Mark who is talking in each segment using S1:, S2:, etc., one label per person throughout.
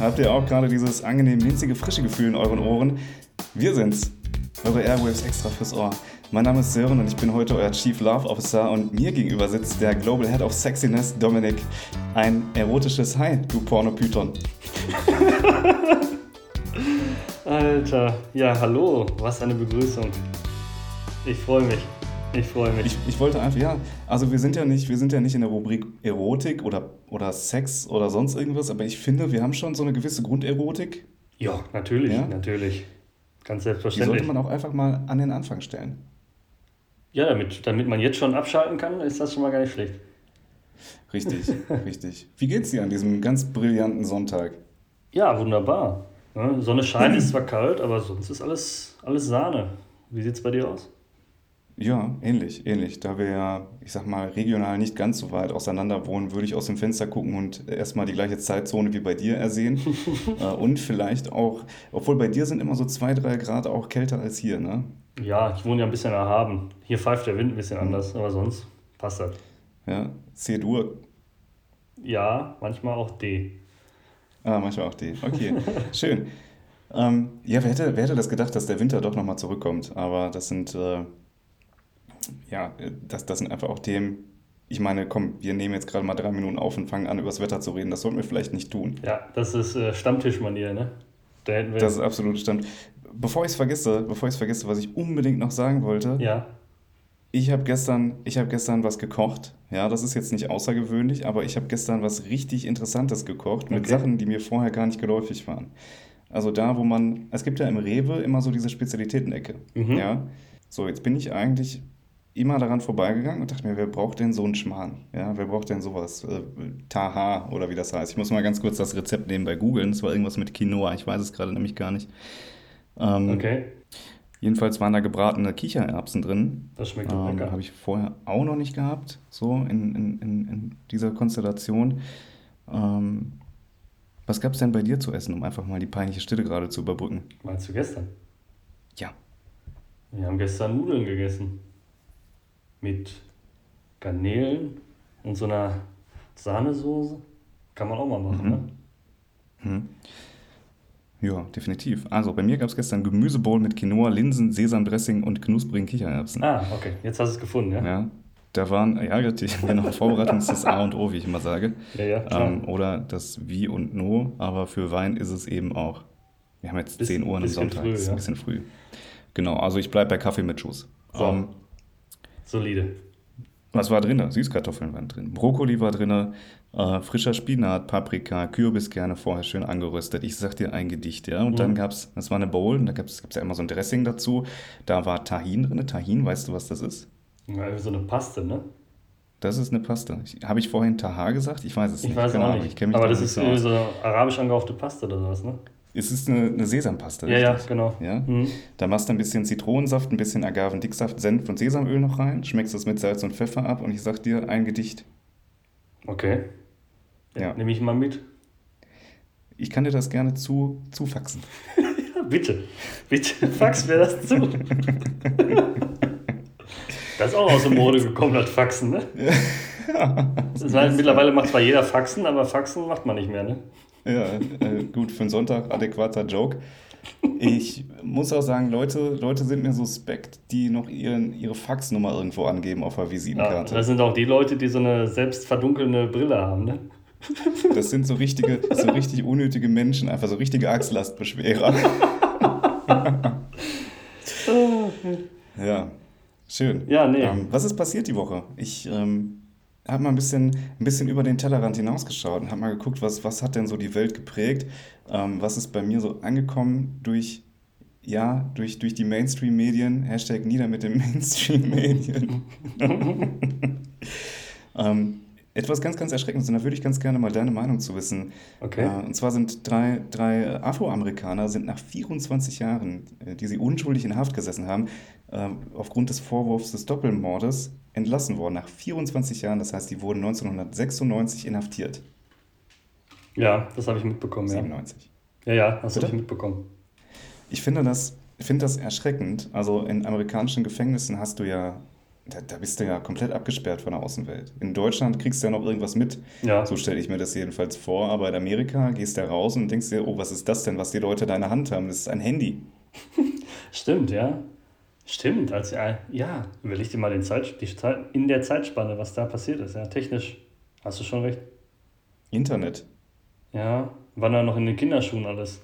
S1: habt ihr auch gerade dieses angenehm minzige, frische Gefühl in euren Ohren? Wir sind's, eure Airwaves extra fürs Ohr. Mein Name ist Sören und ich bin heute euer Chief Love Officer und mir gegenüber sitzt der Global Head of Sexiness, Dominik. Ein erotisches Hi, du Pornopython.
S2: Alter, ja, hallo, was eine Begrüßung. Ich freue mich. Ich freue mich.
S1: Ich, ich wollte einfach, ja, also wir sind ja nicht, wir sind ja nicht in der Rubrik Erotik oder, oder Sex oder sonst irgendwas, aber ich finde, wir haben schon so eine gewisse Grunderotik.
S2: Ja, natürlich, ja? natürlich. Ganz selbstverständlich.
S1: Die sollte man auch einfach mal an den Anfang stellen.
S2: Ja, damit, damit man jetzt schon abschalten kann, ist das schon mal gar nicht schlecht.
S1: Richtig, richtig. Wie geht's dir an diesem ganz brillanten Sonntag?
S2: Ja, wunderbar. Sonne scheint, ist zwar kalt, aber sonst ist alles, alles Sahne. Wie sieht's bei dir aus?
S1: Ja, ähnlich, ähnlich. Da wir ja, ich sag mal, regional nicht ganz so weit auseinander wohnen, würde ich aus dem Fenster gucken und erstmal die gleiche Zeitzone wie bei dir ersehen. Äh, und vielleicht auch, obwohl bei dir sind immer so zwei, drei Grad auch kälter als hier, ne?
S2: Ja, ich wohne ja ein bisschen erhaben. Hier pfeift der Wind ein bisschen mhm. anders, aber sonst passt das.
S1: Ja, C-Dur.
S2: Ja, manchmal auch D.
S1: Ah, manchmal auch D. Okay, schön. Ähm, ja, wer hätte, wer hätte das gedacht, dass der Winter doch nochmal zurückkommt? Aber das sind. Äh, ja, das, das sind einfach auch Themen. Ich meine, komm, wir nehmen jetzt gerade mal drei Minuten auf und fangen an, über das Wetter zu reden. Das sollten wir vielleicht nicht tun.
S2: Ja, das ist äh, Stammtischmanier, ne?
S1: Da hätten wir das ist absolut Stamm. Bevor ich es vergesse, bevor ich es vergesse, was ich unbedingt noch sagen wollte.
S2: Ja.
S1: Ich habe gestern, hab gestern was gekocht. Ja, das ist jetzt nicht außergewöhnlich, aber ich habe gestern was richtig Interessantes gekocht mit okay. Sachen, die mir vorher gar nicht geläufig waren. Also da, wo man, es gibt ja im Rewe immer so diese Spezialitätenecke. Mhm. Ja. So, jetzt bin ich eigentlich immer daran vorbeigegangen und dachte mir, wer braucht denn so einen Schmarrn? Ja, wer braucht denn sowas? Äh, Taha oder wie das heißt. Ich muss mal ganz kurz das Rezept nebenbei googeln. Es war irgendwas mit Quinoa. Ich weiß es gerade nämlich gar nicht.
S2: Ähm, okay.
S1: Jedenfalls waren da gebratene Kichererbsen drin.
S2: Das schmeckt auch ähm, lecker.
S1: Habe ich vorher auch noch nicht gehabt, so in, in, in, in dieser Konstellation. Ähm, was gab es denn bei dir zu essen, um einfach mal die peinliche Stille gerade zu überbrücken?
S2: Meinst du gestern?
S1: Ja.
S2: Wir haben gestern Nudeln gegessen mit Garnelen und so einer Sahnesoße. Kann man auch mal machen, mhm. ne?
S1: Mhm. Ja, definitiv. Also bei mir gab es gestern Gemüsebowl mit Quinoa, Linsen, Sesamdressing und knusprigen Kichererbsen.
S2: Ah, okay. Jetzt hast du es gefunden, ja?
S1: Ja. Da waren, ja, genau, Vorbereitung ist das A und O, wie ich immer sage.
S2: Ja, ja, klar.
S1: Ähm, oder das Wie und No, aber für Wein ist es eben auch. Wir haben jetzt Bis, 10 Uhr am Sonntag, früh, ist ein bisschen früh. Genau, also ich bleibe bei Kaffee mit Schuss.
S2: So. Ähm, Solide.
S1: Was war drin? Süßkartoffeln waren drin. Brokkoli war drin, äh, frischer Spinat, Paprika, Kürbis gerne vorher schön angeröstet. Ich sag dir ein Gedicht, ja. Und mhm. dann gab es, das war eine Bowl, und da gab es ja immer so ein Dressing dazu. Da war Tahin drin. Tahin, weißt du, was das ist?
S2: Ja, so eine Paste, ne?
S1: Das ist eine Paste. Habe ich vorhin Taha gesagt? Ich weiß es
S2: ich
S1: nicht.
S2: Weiß genau, nicht. Ich Aber das ist so, so arabisch angehauchte Paste oder sowas, ne?
S1: Es ist eine, eine Sesampaste.
S2: Ja, richtig? ja, genau.
S1: Ja? Mhm. Da machst du ein bisschen Zitronensaft, ein bisschen Agavendicksaft, Senf und Sesamöl noch rein, schmeckst es mit Salz und Pfeffer ab und ich sag dir ein Gedicht.
S2: Okay. Ja. Nehme ich mal mit.
S1: Ich kann dir das gerne zu, zufaxen.
S2: ja, bitte. Bitte, fax mir das zu. das ist auch aus der Mode gekommen, das Faxen, ne? Ja. Das heißt, mittlerweile macht zwar jeder Faxen, aber Faxen macht man nicht mehr, ne?
S1: Ja, äh, gut, für einen Sonntag adäquater Joke. Ich muss auch sagen, Leute, Leute sind mir suspekt, die noch ihren, ihre Faxnummer irgendwo angeben auf der Visitenkarte.
S2: Ja, das sind auch die Leute, die so eine selbst verdunkelnde Brille haben, ne?
S1: Das sind so richtige, so richtig unnötige Menschen, einfach so richtige Achslastbeschwerer. ja, schön.
S2: Ja, nee.
S1: Ähm, was ist passiert die Woche? Ich ähm, habe mal ein bisschen, ein bisschen über den Tellerrand hinausgeschaut und habe mal geguckt, was, was hat denn so die Welt geprägt, ähm, was ist bei mir so angekommen durch, ja, durch, durch die Mainstream-Medien, Hashtag nieder mit den Mainstream-Medien. ähm, etwas ganz, ganz Erschreckendes und da würde ich ganz gerne mal deine Meinung zu wissen.
S2: Okay.
S1: Äh, und zwar sind drei, drei Afroamerikaner sind nach 24 Jahren, äh, die sie unschuldig in Haft gesessen haben, äh, aufgrund des Vorwurfs des Doppelmordes entlassen worden. Nach 24 Jahren, das heißt, die wurden 1996 inhaftiert.
S2: Ja, das habe ich mitbekommen.
S1: 97.
S2: Ja, ja, ja das habe ich mitbekommen.
S1: Ich finde das, finde das erschreckend. Also in amerikanischen Gefängnissen hast du ja da, da bist du ja komplett abgesperrt von der Außenwelt. In Deutschland kriegst du ja noch irgendwas mit.
S2: Ja.
S1: So stelle ich mir das jedenfalls vor. Aber in Amerika gehst du raus und denkst dir, oh, was ist das denn, was die Leute in deiner Hand haben? Das ist ein Handy.
S2: Stimmt, ja. Stimmt, als ja, ja, überleg dir mal den Zeit, die Zeit, in der Zeitspanne, was da passiert ist. Ja, technisch hast du schon recht.
S1: Internet.
S2: Ja, war da noch in den Kinderschuhen alles.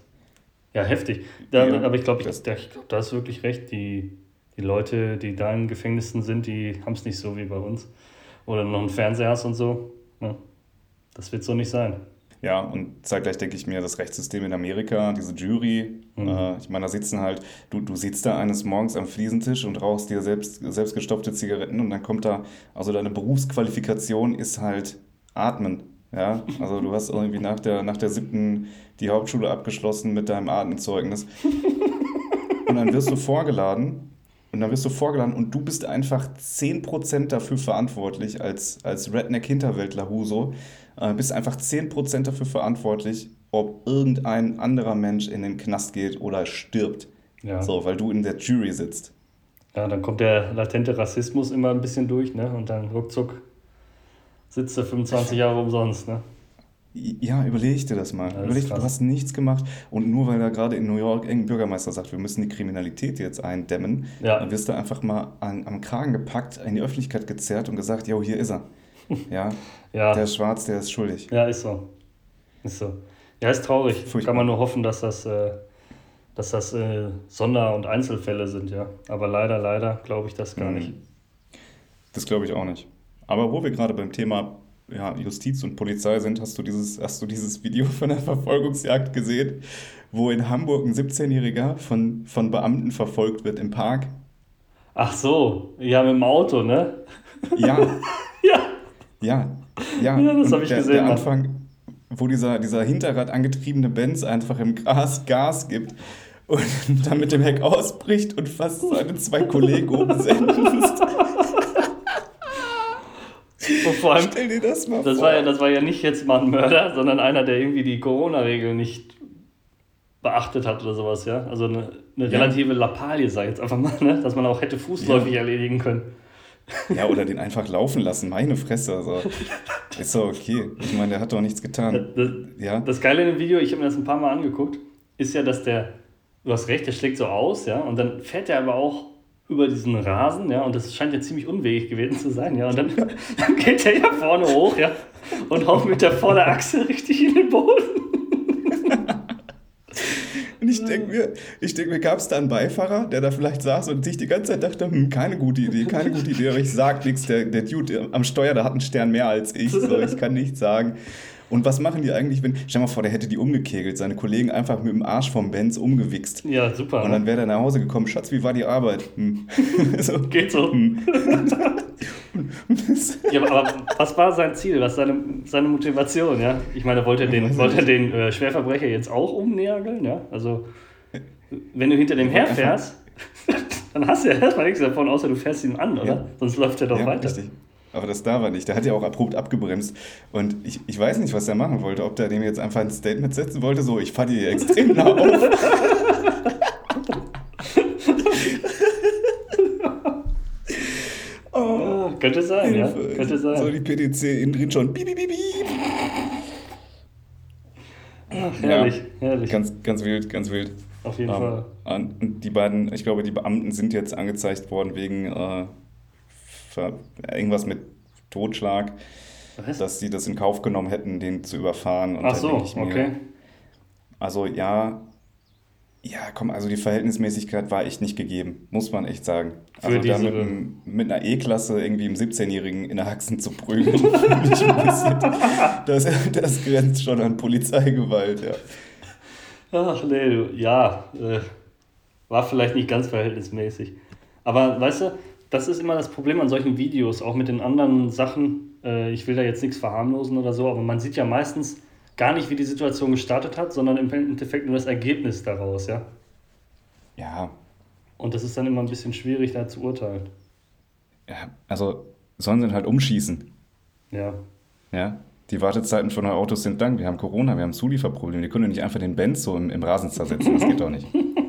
S2: Ja, heftig. Da,
S1: Ja,
S2: aber ich glaube, ich,
S1: das-
S2: da, ich glaub, da hast du wirklich recht. Die, die Leute, die da in Gefängnissen sind, die haben es nicht so wie bei uns. Oder noch einen Fernseher hast und so. Ja, das wird so nicht sein.
S1: Ja, und zeitgleich denke ich mir, das Rechtssystem in Amerika, diese Jury,
S2: Mhm.
S1: äh, ich meine, da sitzen halt, du, du sitzt da eines Morgens am Fliesentisch und rauchst dir selbst, selbst gestopfte Zigaretten und dann kommt da, also deine Berufsqualifikation ist halt Atmen. Ja, also du hast irgendwie nach der, nach der siebten die Hauptschule abgeschlossen mit deinem Atemzeugnis. Und dann wirst du vorgeladen und dann wirst du vorgeladen und du bist einfach 10% dafür verantwortlich als, als Redneck-Hinterwäldler Huso. Äh, bist einfach 10% dafür verantwortlich, ob irgendein anderer Mensch in den Knast geht oder stirbt.
S2: Ja.
S1: So, weil du in der Jury sitzt.
S2: ja, dann kommt der latente Rassismus immer ein bisschen durch, ne? Und dann ruckzuck sitzt er 25 Jahre umsonst, ne?
S1: Ja, überleg dir das mal.
S2: Ja, das
S1: überleg, du hast nichts gemacht und nur weil da gerade in New York irgendein Bürgermeister sagt, wir müssen die Kriminalität jetzt eindämmen,
S2: Ja.
S1: dann wirst du einfach mal an, am Kragen gepackt, in die Öffentlichkeit gezerrt und gesagt, jo, hier ist er. Ja,
S2: Ja.
S1: der ist schwarz, der ist schuldig.
S2: Ja, ist so. Ist so. Ja, ist traurig.
S1: Furchtbar.
S2: Kann man nur hoffen, dass das, äh, dass das äh, Sonder- und Einzelfälle sind, ja. Aber leider, leider glaube ich das gar
S1: Mhm.
S2: nicht.
S1: Das glaube ich auch nicht. Aber wo wir gerade beim Thema ja, Justiz und Polizei sind, hast du, dieses, hast du dieses Video von der Verfolgungsjagd gesehen, wo in Hamburg ein 17-Jähriger von, von Beamten verfolgt wird im Park?
S2: Ach so, ja, mit dem Auto, ne?
S1: Ja,
S2: Ja.
S1: ja, ja.
S2: Ja, das
S1: Und
S2: hab ich
S1: der,
S2: gesehen,
S1: Der
S2: Mann.
S1: Anfang, wo dieser, dieser Hinterrad angetriebene Benz einfach im Gras Gas gibt und dann mit dem Heck ausbricht und fast seine zwei Kollegen umsetzt.
S2: Und vor allem,
S1: Stell dir das mal
S2: das
S1: vor.
S2: war, ja, das war ja nicht jetzt mal ein Mörder, sondern einer, der irgendwie die Corona-Regeln nicht beachtet hat oder sowas, ja. Also eine, eine
S1: Ja.
S2: relative Lappalie, sag ich jetzt einfach mal, ne? Dass man auch hätte fußläufig erledigen können.
S1: Ja, oder den einfach laufen lassen, meine Fresse. Also. Ist doch okay. Ich meine, der hat doch nichts getan.
S2: Das,
S1: Ja,
S2: Das Geile in dem Video, ich habe mir das ein paar Mal angeguckt, ist ja, dass der, du hast recht, der schlägt so aus, ja, und dann fährt er aber auch über diesen Rasen, ja, und das scheint ja ziemlich unwegig gewesen zu sein, ja, und dann, dann geht er ja vorne hoch, ja, und haut mit der Vorderachse richtig in den Boden.
S1: Denke mir, ich denk mir gab es da einen Beifahrer, der da vielleicht saß und sich die ganze Zeit dachte, hm, keine gute Idee, keine gute Idee, aber ich sag nichts. Der, der Dude am Steuer, der hat einen Stern mehr als ich, so, ich kann nichts sagen. Und was machen die eigentlich, wenn, stell mal vor, der hätte die umgekegelt, seine Kollegen einfach mit dem Arsch vom Benz umgewichst.
S2: Ja, super.
S1: Und dann wäre der nach Hause gekommen, Schatz, wie war die Arbeit? Hm. so.
S2: Geht so. Ja, aber, was war sein Ziel? Was seine, seine Motivation, ja? Ich meine, wollte er den, wollte er den äh, Schwerverbrecher jetzt auch umnägeln, ja? Also, wenn du hinter dem herfährst, dann hast du ja erstmal nichts davon, außer du fährst ihn an, oder?
S1: Ja.
S2: Sonst läuft er doch
S1: Ja,
S2: weiter.
S1: richtig. Aber das da war nicht. Der hat ja auch abrupt abgebremst. Und ich, ich weiß nicht, was er machen wollte. Ob der dem jetzt einfach ein Statement setzen wollte, so, ich fahre dir hier extrem nah auf. oh,
S2: Ja, könnte sein, ja.
S1: Hilfe.
S2: Könnte
S1: So
S2: sein.
S1: die PDC innen drin schon. Piep, piep, piep, piep.
S2: Ach, herrlich, herrlich.
S1: Ganz, ganz wild, ganz wild.
S2: Auf jeden
S1: Ähm,
S2: Fall.
S1: Und die beiden, ich glaube, die Beamten sind jetzt angezeigt worden wegen äh, irgendwas mit Totschlag,
S2: Was?
S1: dass sie das in Kauf genommen hätten, den zu überfahren. Und
S2: Ach so,
S1: mir,
S2: okay.
S1: Also ja, ja, komm, also die Verhältnismäßigkeit war echt nicht gegeben, muss man echt sagen.
S2: Für
S1: Also da mit, einem- mit einer E-Klasse irgendwie im 17-Jährigen in der Haxen zu prügeln, das, das grenzt schon an Polizeigewalt, ja.
S2: Ach nee, du, ja, äh, war vielleicht nicht ganz verhältnismäßig. Aber weißt du, das ist immer das Problem an solchen Videos, auch mit den anderen Sachen. Äh, ich will da jetzt nichts verharmlosen oder so, aber man sieht ja meistens gar nicht, wie die Situation gestartet hat, sondern im Endeffekt nur das Ergebnis daraus, ja.
S1: Ja,
S2: Und das ist dann immer ein bisschen schwierig, da zu urteilen.
S1: ja, also sollen sie halt umschießen,
S2: Ja.
S1: ja. Die Wartezeiten von den Autos sind lang. Wir haben Corona, wir haben Zulieferprobleme. Die können nicht einfach den Benz so im, im Rasen zersetzen. Das geht doch nicht.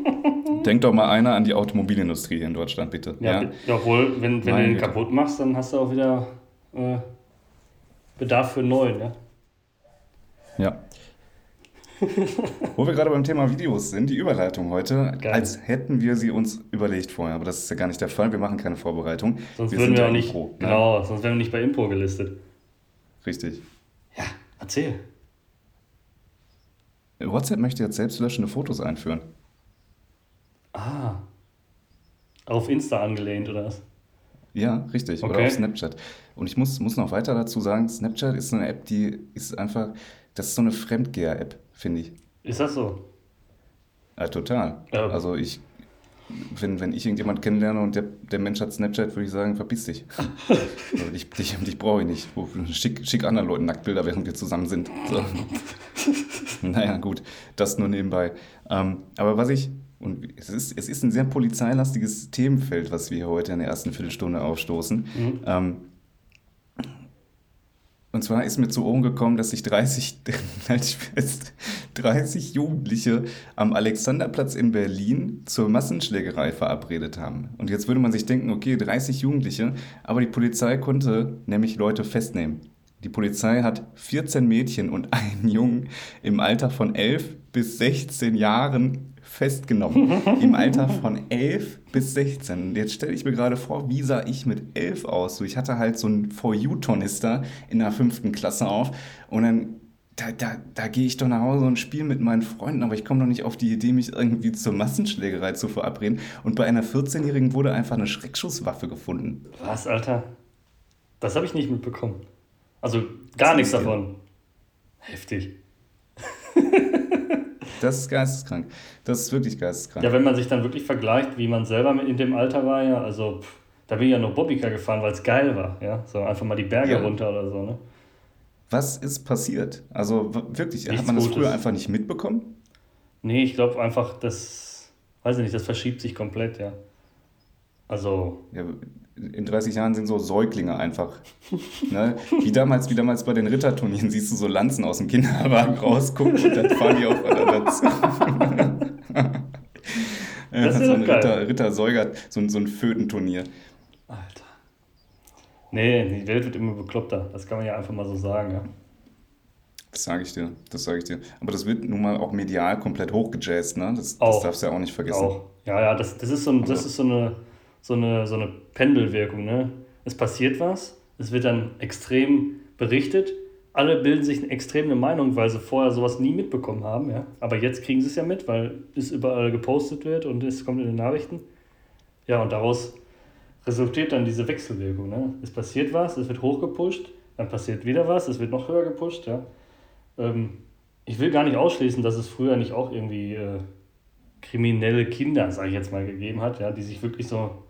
S1: Denk doch mal einer an die Automobilindustrie hier in Deutschland, bitte.
S2: Ja,
S1: Ja,
S2: obwohl, wenn, wenn du den
S1: Güte.
S2: kaputt machst, dann hast du auch wieder äh, Bedarf für einen neuen, ja.
S1: ja. Wo wir gerade beim Thema Videos sind, die Überleitung heute,
S2: Geil.
S1: als hätten wir sie uns überlegt vorher, aber das ist ja gar nicht der Fall. Wir machen keine Vorbereitung.
S2: Sonst
S1: wir
S2: würden
S1: sind
S2: wir
S1: ja
S2: auch nicht,
S1: Impro, ne?
S2: genau, sonst wären wir nicht bei Impro gelistet.
S1: Richtig.
S2: Ja, erzähl.
S1: WhatsApp möchte jetzt selbstlöschende Fotos einführen.
S2: Ah. Auf Insta angelehnt, oder was?
S1: Ja, richtig. Oder
S2: Okay.
S1: auf Snapchat. Und ich muss, muss noch weiter dazu sagen, Snapchat ist eine App, die ist einfach, das ist so eine Fremdgeher-App, finde ich.
S2: Ist das so?
S1: Ja, total.
S2: Ja.
S1: Also ich, wenn, wenn ich irgendjemand kennenlerne und der, der Mensch hat Snapchat, würde ich sagen, verpiss dich. also dich, dich, dich brauche ich nicht. Oh, Schick, schick anderen Leuten Nacktbilder, während wir zusammen sind. So. naja, gut, das nur nebenbei. Ähm, aber was ich, und es ist, es ist ein sehr polizeilastiges Themenfeld, was wir heute in der ersten Viertelstunde aufstoßen.
S2: Mhm.
S1: Ähm, und zwar ist mir zu Ohren gekommen, dass sich 30, halt ich fest, 30 Jugendliche am Alexanderplatz in Berlin zur Massenschlägerei verabredet haben. Und jetzt würde man sich denken, okay, 30 Jugendliche, aber die Polizei konnte nämlich Leute festnehmen. Die Polizei hat 14 Mädchen und einen Jungen im Alter von 11 bis 16 Jahren festgenommen. Im Alter von 11 bis 16. Und jetzt stelle ich mir gerade vor, wie sah ich mit 11 aus? So, ich hatte halt so einen For You-Tornister in der fünften Klasse auf und dann da, da, da gehe ich doch nach Hause und spiele mit meinen Freunden, aber ich komme doch nicht auf die Idee, mich irgendwie zur Massenschlägerei zu verabreden. Und bei einer 14-Jährigen wurde einfach eine Schreckschusswaffe gefunden.
S2: Was, Alter? Das habe ich nicht mitbekommen. Also gar nichts davon. Heftig.
S1: Das ist geisteskrank. Das ist wirklich geisteskrank.
S2: Ja, wenn man sich dann wirklich vergleicht, wie man selber mit in dem Alter war, ja, also pff, da bin ich ja nur Bobbycar gefahren, weil es geil war, ja. So einfach mal die Berge
S1: Ja.
S2: runter oder so, ne?
S1: Was ist passiert? Also wirklich, hat
S2: Nichts
S1: man das
S2: Gutes.
S1: früher einfach nicht mitbekommen?
S2: Nee, ich glaube einfach, das, weiß ich nicht, das verschiebt sich komplett, ja. Also,
S1: Ja, in 30 Jahren sind so Säuglinge einfach. Ne? Wie, damals, wie damals bei den Ritterturnieren siehst du so Lanzen aus dem Kinderwagen rausgucken und dann fahren die aufeinander zu. Ja,
S2: Das ist
S1: so ein. Ritter, Ritter-Säuger, so ein, so ein Fötenturnier.
S2: Alter. Nee, die Welt wird immer bekloppter, das kann man ja einfach mal so sagen, ja.
S1: Das sage ich dir, das sage ich dir. Aber das wird nun mal auch medial komplett hochgejazzt, ne? Das, das darfst du ja auch nicht vergessen.
S2: Auch. Ja, ja, das, das ist, so, ein, das ist so, eine, so, eine, so eine Pendelwirkung. Ne? Es passiert was, es wird dann extrem berichtet, alle bilden sich eine extreme Meinung, weil sie vorher sowas nie mitbekommen haben. Ja? Aber jetzt kriegen sie es ja mit, weil es überall gepostet wird und es kommt in den Nachrichten. Ja, und daraus resultiert dann diese Wechselwirkung. Ne? Es passiert was, es wird hochgepusht, dann passiert wieder was, es wird noch höher gepusht. Ja? Ähm, ich will gar nicht ausschließen, dass es früher nicht auch irgendwie äh, kriminelle Kinder, sage ich jetzt mal, gegeben hat, ja, die sich wirklich so,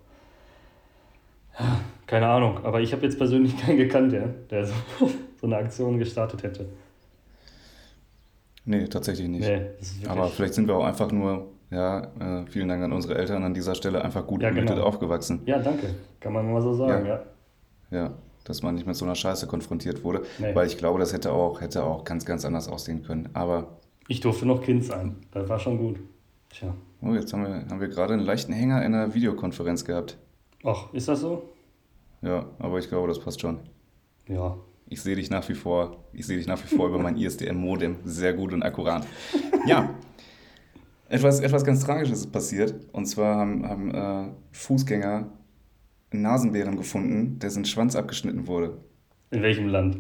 S2: keine Ahnung, aber ich habe jetzt persönlich keinen gekannt, ja, der so, so eine Aktion gestartet hätte.
S1: Nee, tatsächlich nicht.
S2: Nee,
S1: Aber vielleicht sind wir auch einfach nur, ja, äh, vielen Dank an unsere Eltern an dieser Stelle, einfach gut
S2: Ja, genau.
S1: aufgewachsen.
S2: ja, danke, kann man mal so sagen, ja.
S1: Ja, dass man nicht mit so einer Scheiße konfrontiert wurde.
S2: Nee.
S1: Weil ich glaube, das hätte auch, hätte auch ganz, ganz anders aussehen können. Aber,
S2: Ich durfte noch Kind sein, das war schon gut. Tja,
S1: oh, jetzt haben wir, haben wir gerade einen leichten Hänger in einer Videokonferenz gehabt.
S2: Ach, ist das so?
S1: Ja, aber ich glaube, das passt schon.
S2: Ja,
S1: Ich sehe dich nach wie vor, ich sehe dich nach wie vor über mein ISDN-Modem sehr gut und akkurat. Ja, etwas, etwas ganz Tragisches ist passiert. Und zwar haben, haben äh, Fußgänger einen Nasenbären gefunden, dessen Schwanz abgeschnitten wurde.
S2: in welchem Land?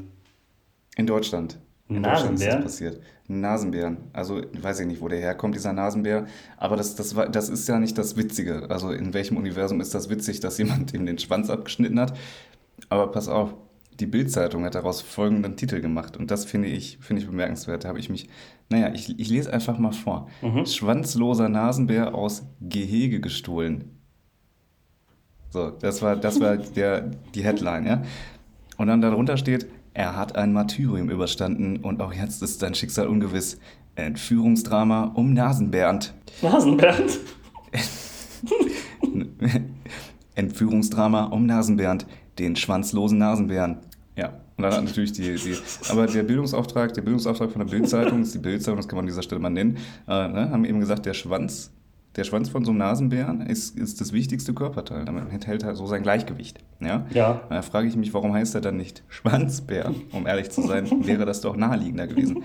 S1: In Deutschland. In Deutschland ist das passiert. Nasenbären. Also weiß ich nicht, wo der herkommt, dieser Nasenbär. Aber das, das, war, das ist ja nicht das Witzige. Also in welchem Universum ist das witzig, dass jemand ihm den Schwanz abgeschnitten hat? Aber pass auf, die Bild-Zeitung hat daraus folgenden Titel gemacht. Und das finde ich, finde ich bemerkenswert. Da habe ich mich, naja, ich, ich lese einfach mal vor.
S2: Mhm.
S1: Schwanzloser Nasenbär aus Gehege gestohlen. So, das war, das war der, die Headline, ja. Und dann darunter steht, er hat ein Martyrium überstanden und auch jetzt ist sein Schicksal ungewiss. Entführungsdrama um Nasenbernd.
S2: Nasenbernd?
S1: Entführungsdrama um Nasenbernd, den schwanzlosen Nasenbären. Ja, und dann hat natürlich die, die aber der Bildungsauftrag, der Bildungsauftrag von der Bildzeitung, ist die Bildzeitung, das kann man an dieser Stelle mal nennen, äh, ne, haben eben gesagt, der Schwanz der Schwanz von so einem Nasenbären ist, ist das wichtigste Körperteil. Damit enthält er so sein Gleichgewicht. Ja?
S2: Ja.
S1: Da frage ich mich, warum heißt er dann nicht Schwanzbär? Um ehrlich zu sein, wäre das doch naheliegender gewesen.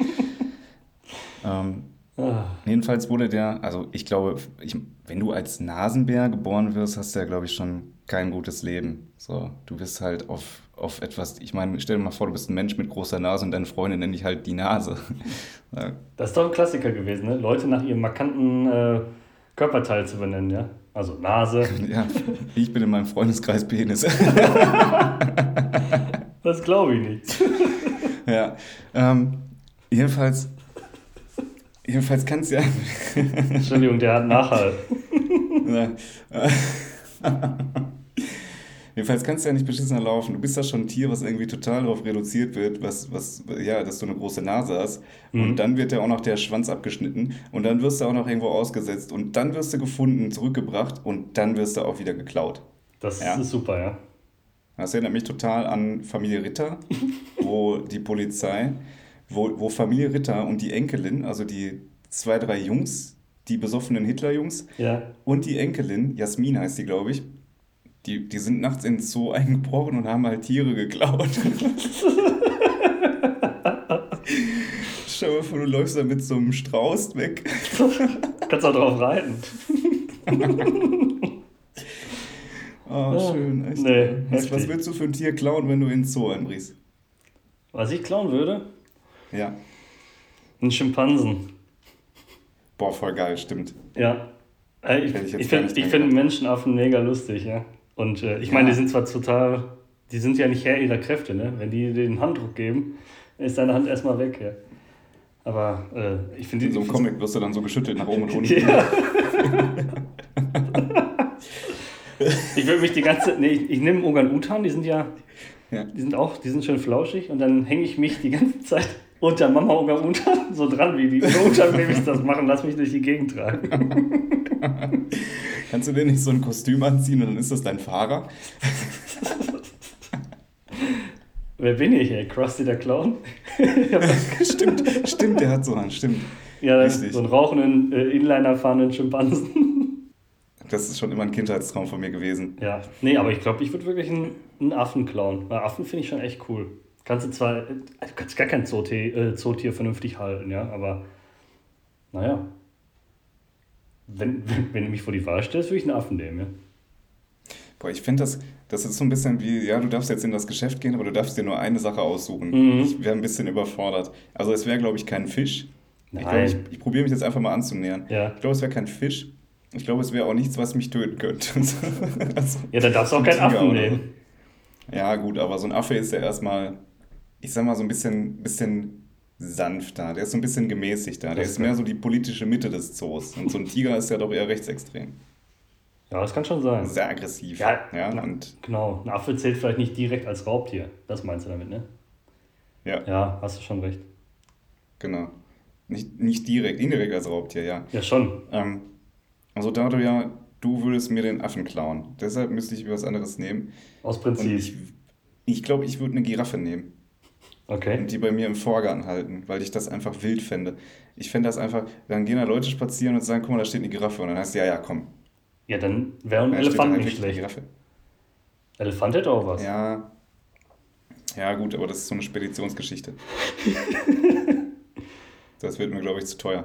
S1: ähm,
S2: Ah,
S1: jedenfalls wurde der, also ich glaube, ich, wenn du als Nasenbär geboren wirst, hast du ja, glaube ich, schon kein gutes Leben. So, du bist halt auf, auf etwas, ich meine, stell dir mal vor, du bist ein Mensch mit großer Nase und deine Freundin nennt dich halt die Nase. Ja,
S2: Das ist doch ein Klassiker gewesen, ne? Leute nach ihrem markanten äh, Körperteil zu benennen, ja? Also Nase.
S1: ja, ich bin in meinem Freundeskreis Penis.
S2: Das glaube ich nicht.
S1: Ja, ähm, jedenfalls, jedenfalls kannst du ja,
S2: Entschuldigung, der hat Nachhall.
S1: Ja. Jedenfalls kannst du ja nicht beschissener laufen. Du bist ja schon ein Tier, was irgendwie total darauf reduziert wird, was, was, ja, dass du eine große Nase hast.
S2: Mhm.
S1: Und dann wird ja auch noch der Schwanz abgeschnitten. Und dann wirst du auch noch irgendwo ausgesetzt. Und dann wirst du gefunden, zurückgebracht. Und dann wirst du auch wieder geklaut.
S2: Das
S1: Ja.
S2: ist super, ja.
S1: Das erinnert mich total an Familie Ritter, wo die Polizei, wo, wo Familie Ritter und die Enkelin, also die zwei, drei Jungs, die besoffenen Hitlerjungs,
S2: Ja.
S1: und die Enkelin, Jasmin heißt die, glaube ich, die, die sind nachts ins Zoo eingebrochen und haben halt Tiere geklaut. Stell dir vor, du läufst da mit so einem Strauß weg.
S2: Kannst auch drauf reiten.
S1: Oh, schön, echt.
S2: Nee,
S1: was, was willst du für ein Tier klauen, wenn du ins Zoo einbrichst?
S2: Was ich klauen würde?
S1: Ja.
S2: Ein Schimpansen.
S1: Boah, voll geil, stimmt.
S2: Ja. Äh, Ich,
S1: ich
S2: ich finde find. Menschenaffen mega lustig, ja. Und äh, ich
S1: Ja.
S2: meine, die sind zwar total, die sind ja nicht Herr ihrer Kräfte, ne? Wenn die den Handdruck geben, ist deine Hand erstmal weg, ja. Aber äh, ich finde
S1: In
S2: die.
S1: so einem Comic wirst du dann so geschüttelt nach oben und unten.
S2: Ja. ich würde mich die ganze. Nee, ich, ich nehme Ogan-Utan, die sind ja.
S1: Ja.
S2: Die sind auch, die sind schön flauschig und dann hänge ich mich die ganze Zeit unter Mama Ogan-Utan so dran, wie die Ogan-Babys das machen, lass mich durch die Gegend tragen.
S1: Kannst du dir nicht so ein Kostüm anziehen und dann ist das dein Fahrer?
S2: Wer bin ich, ey? Krusty der Clown?
S1: stimmt, stimmt, der hat so einen, stimmt.
S2: Ja,
S1: Richtig.
S2: so einen rauchenden, äh, Inliner fahrenden Schimpansen.
S1: Das ist schon immer ein Kindheitstraum von mir gewesen.
S2: ja, nee, aber ich glaube, ich würde wirklich einen, einen Affen klauen. Weil Affen finde ich schon echt cool. Kannst du zwar, äh, du kannst gar kein Zootier, äh, Zootier vernünftig halten, ja, aber naja. Wenn, wenn, wenn du mich vor die Wahl stellst, würde ich einen Affen nehmen, ja.
S1: Boah, ich finde das, das ist so ein bisschen wie, ja, du darfst jetzt in das Geschäft gehen, aber du darfst dir nur eine Sache aussuchen.
S2: Mhm.
S1: Ich wäre ein bisschen überfordert. Also es wäre, glaube ich, kein Fisch. Ich
S2: Nein.
S1: ich, ich probiere mich jetzt einfach mal anzunähern.
S2: Ja.
S1: Ich glaube, es wäre kein Fisch. Ich glaube, es wäre auch nichts, was mich töten könnte. also,
S2: Ja, dann darfst du auch
S1: ein
S2: keinen Affen nehmen.
S1: Ja, gut, aber so ein Affe ist ja erstmal, ich sag mal, so ein bisschen, bisschen sanfter. Der ist so ein bisschen gemäßigter. Der
S2: Das
S1: ist mehr so die politische Mitte des Zoos. Und so ein Tiger ist ja doch eher rechtsextrem.
S2: Ja, das kann schon sein.
S1: Sehr aggressiv.
S2: Ja,
S1: ja
S2: na-
S1: und
S2: Genau, ein Affe zählt vielleicht nicht direkt als Raubtier. Das meinst du damit, ne?
S1: ja,
S2: Ja, hast du schon recht.
S1: genau. Nicht, nicht direkt, indirekt als Raubtier, ja.
S2: Ja, schon.
S1: Ähm, also da du ja, du würdest mir den Affen klauen. Deshalb müsste ich was anderes nehmen.
S2: Aus
S1: Und
S2: Prinzip.
S1: ich ich glaube, ich würde eine Giraffe nehmen
S2: Okay.
S1: und die bei mir im Vorgarten halten, weil ich das einfach wild fände. Ich fände das einfach, dann gehen da Leute spazieren und sagen, guck mal, da steht eine Giraffe. Und dann heißt ja, ja, komm.
S2: Ja, dann wäre ein
S1: Da steht
S2: Elefant nicht schlecht.
S1: Giraffe.
S2: Elefant hätte auch was.
S1: Ja. Ja, gut, aber das ist so eine Speditionsgeschichte. das wird mir, glaube ich, zu teuer.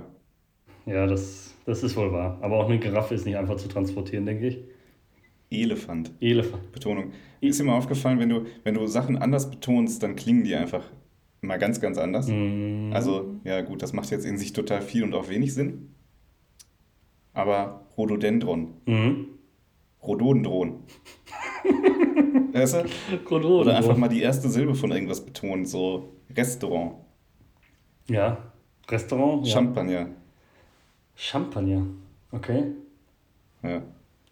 S2: Ja, das, das ist wohl wahr. Aber auch eine Giraffe ist nicht einfach zu transportieren, denke ich.
S1: Elefant.
S2: Elefant.
S1: Betonung. Ist dir mal aufgefallen, wenn du, wenn du Sachen anders betonst, dann klingen die einfach mal ganz, ganz anders.
S2: Mm,
S1: Also, ja gut, das macht jetzt in sich total viel und auch wenig Sinn. Aber Rhododendron,
S2: Mhm.
S1: Rhododendron. weißt du?
S2: Rhododendron.
S1: Oder einfach mal die erste Silbe von irgendwas betonen, so Restaurant,
S2: Ja. Restaurant? Ja.
S1: Champagner.
S2: Champagner. Okay.
S1: Ja.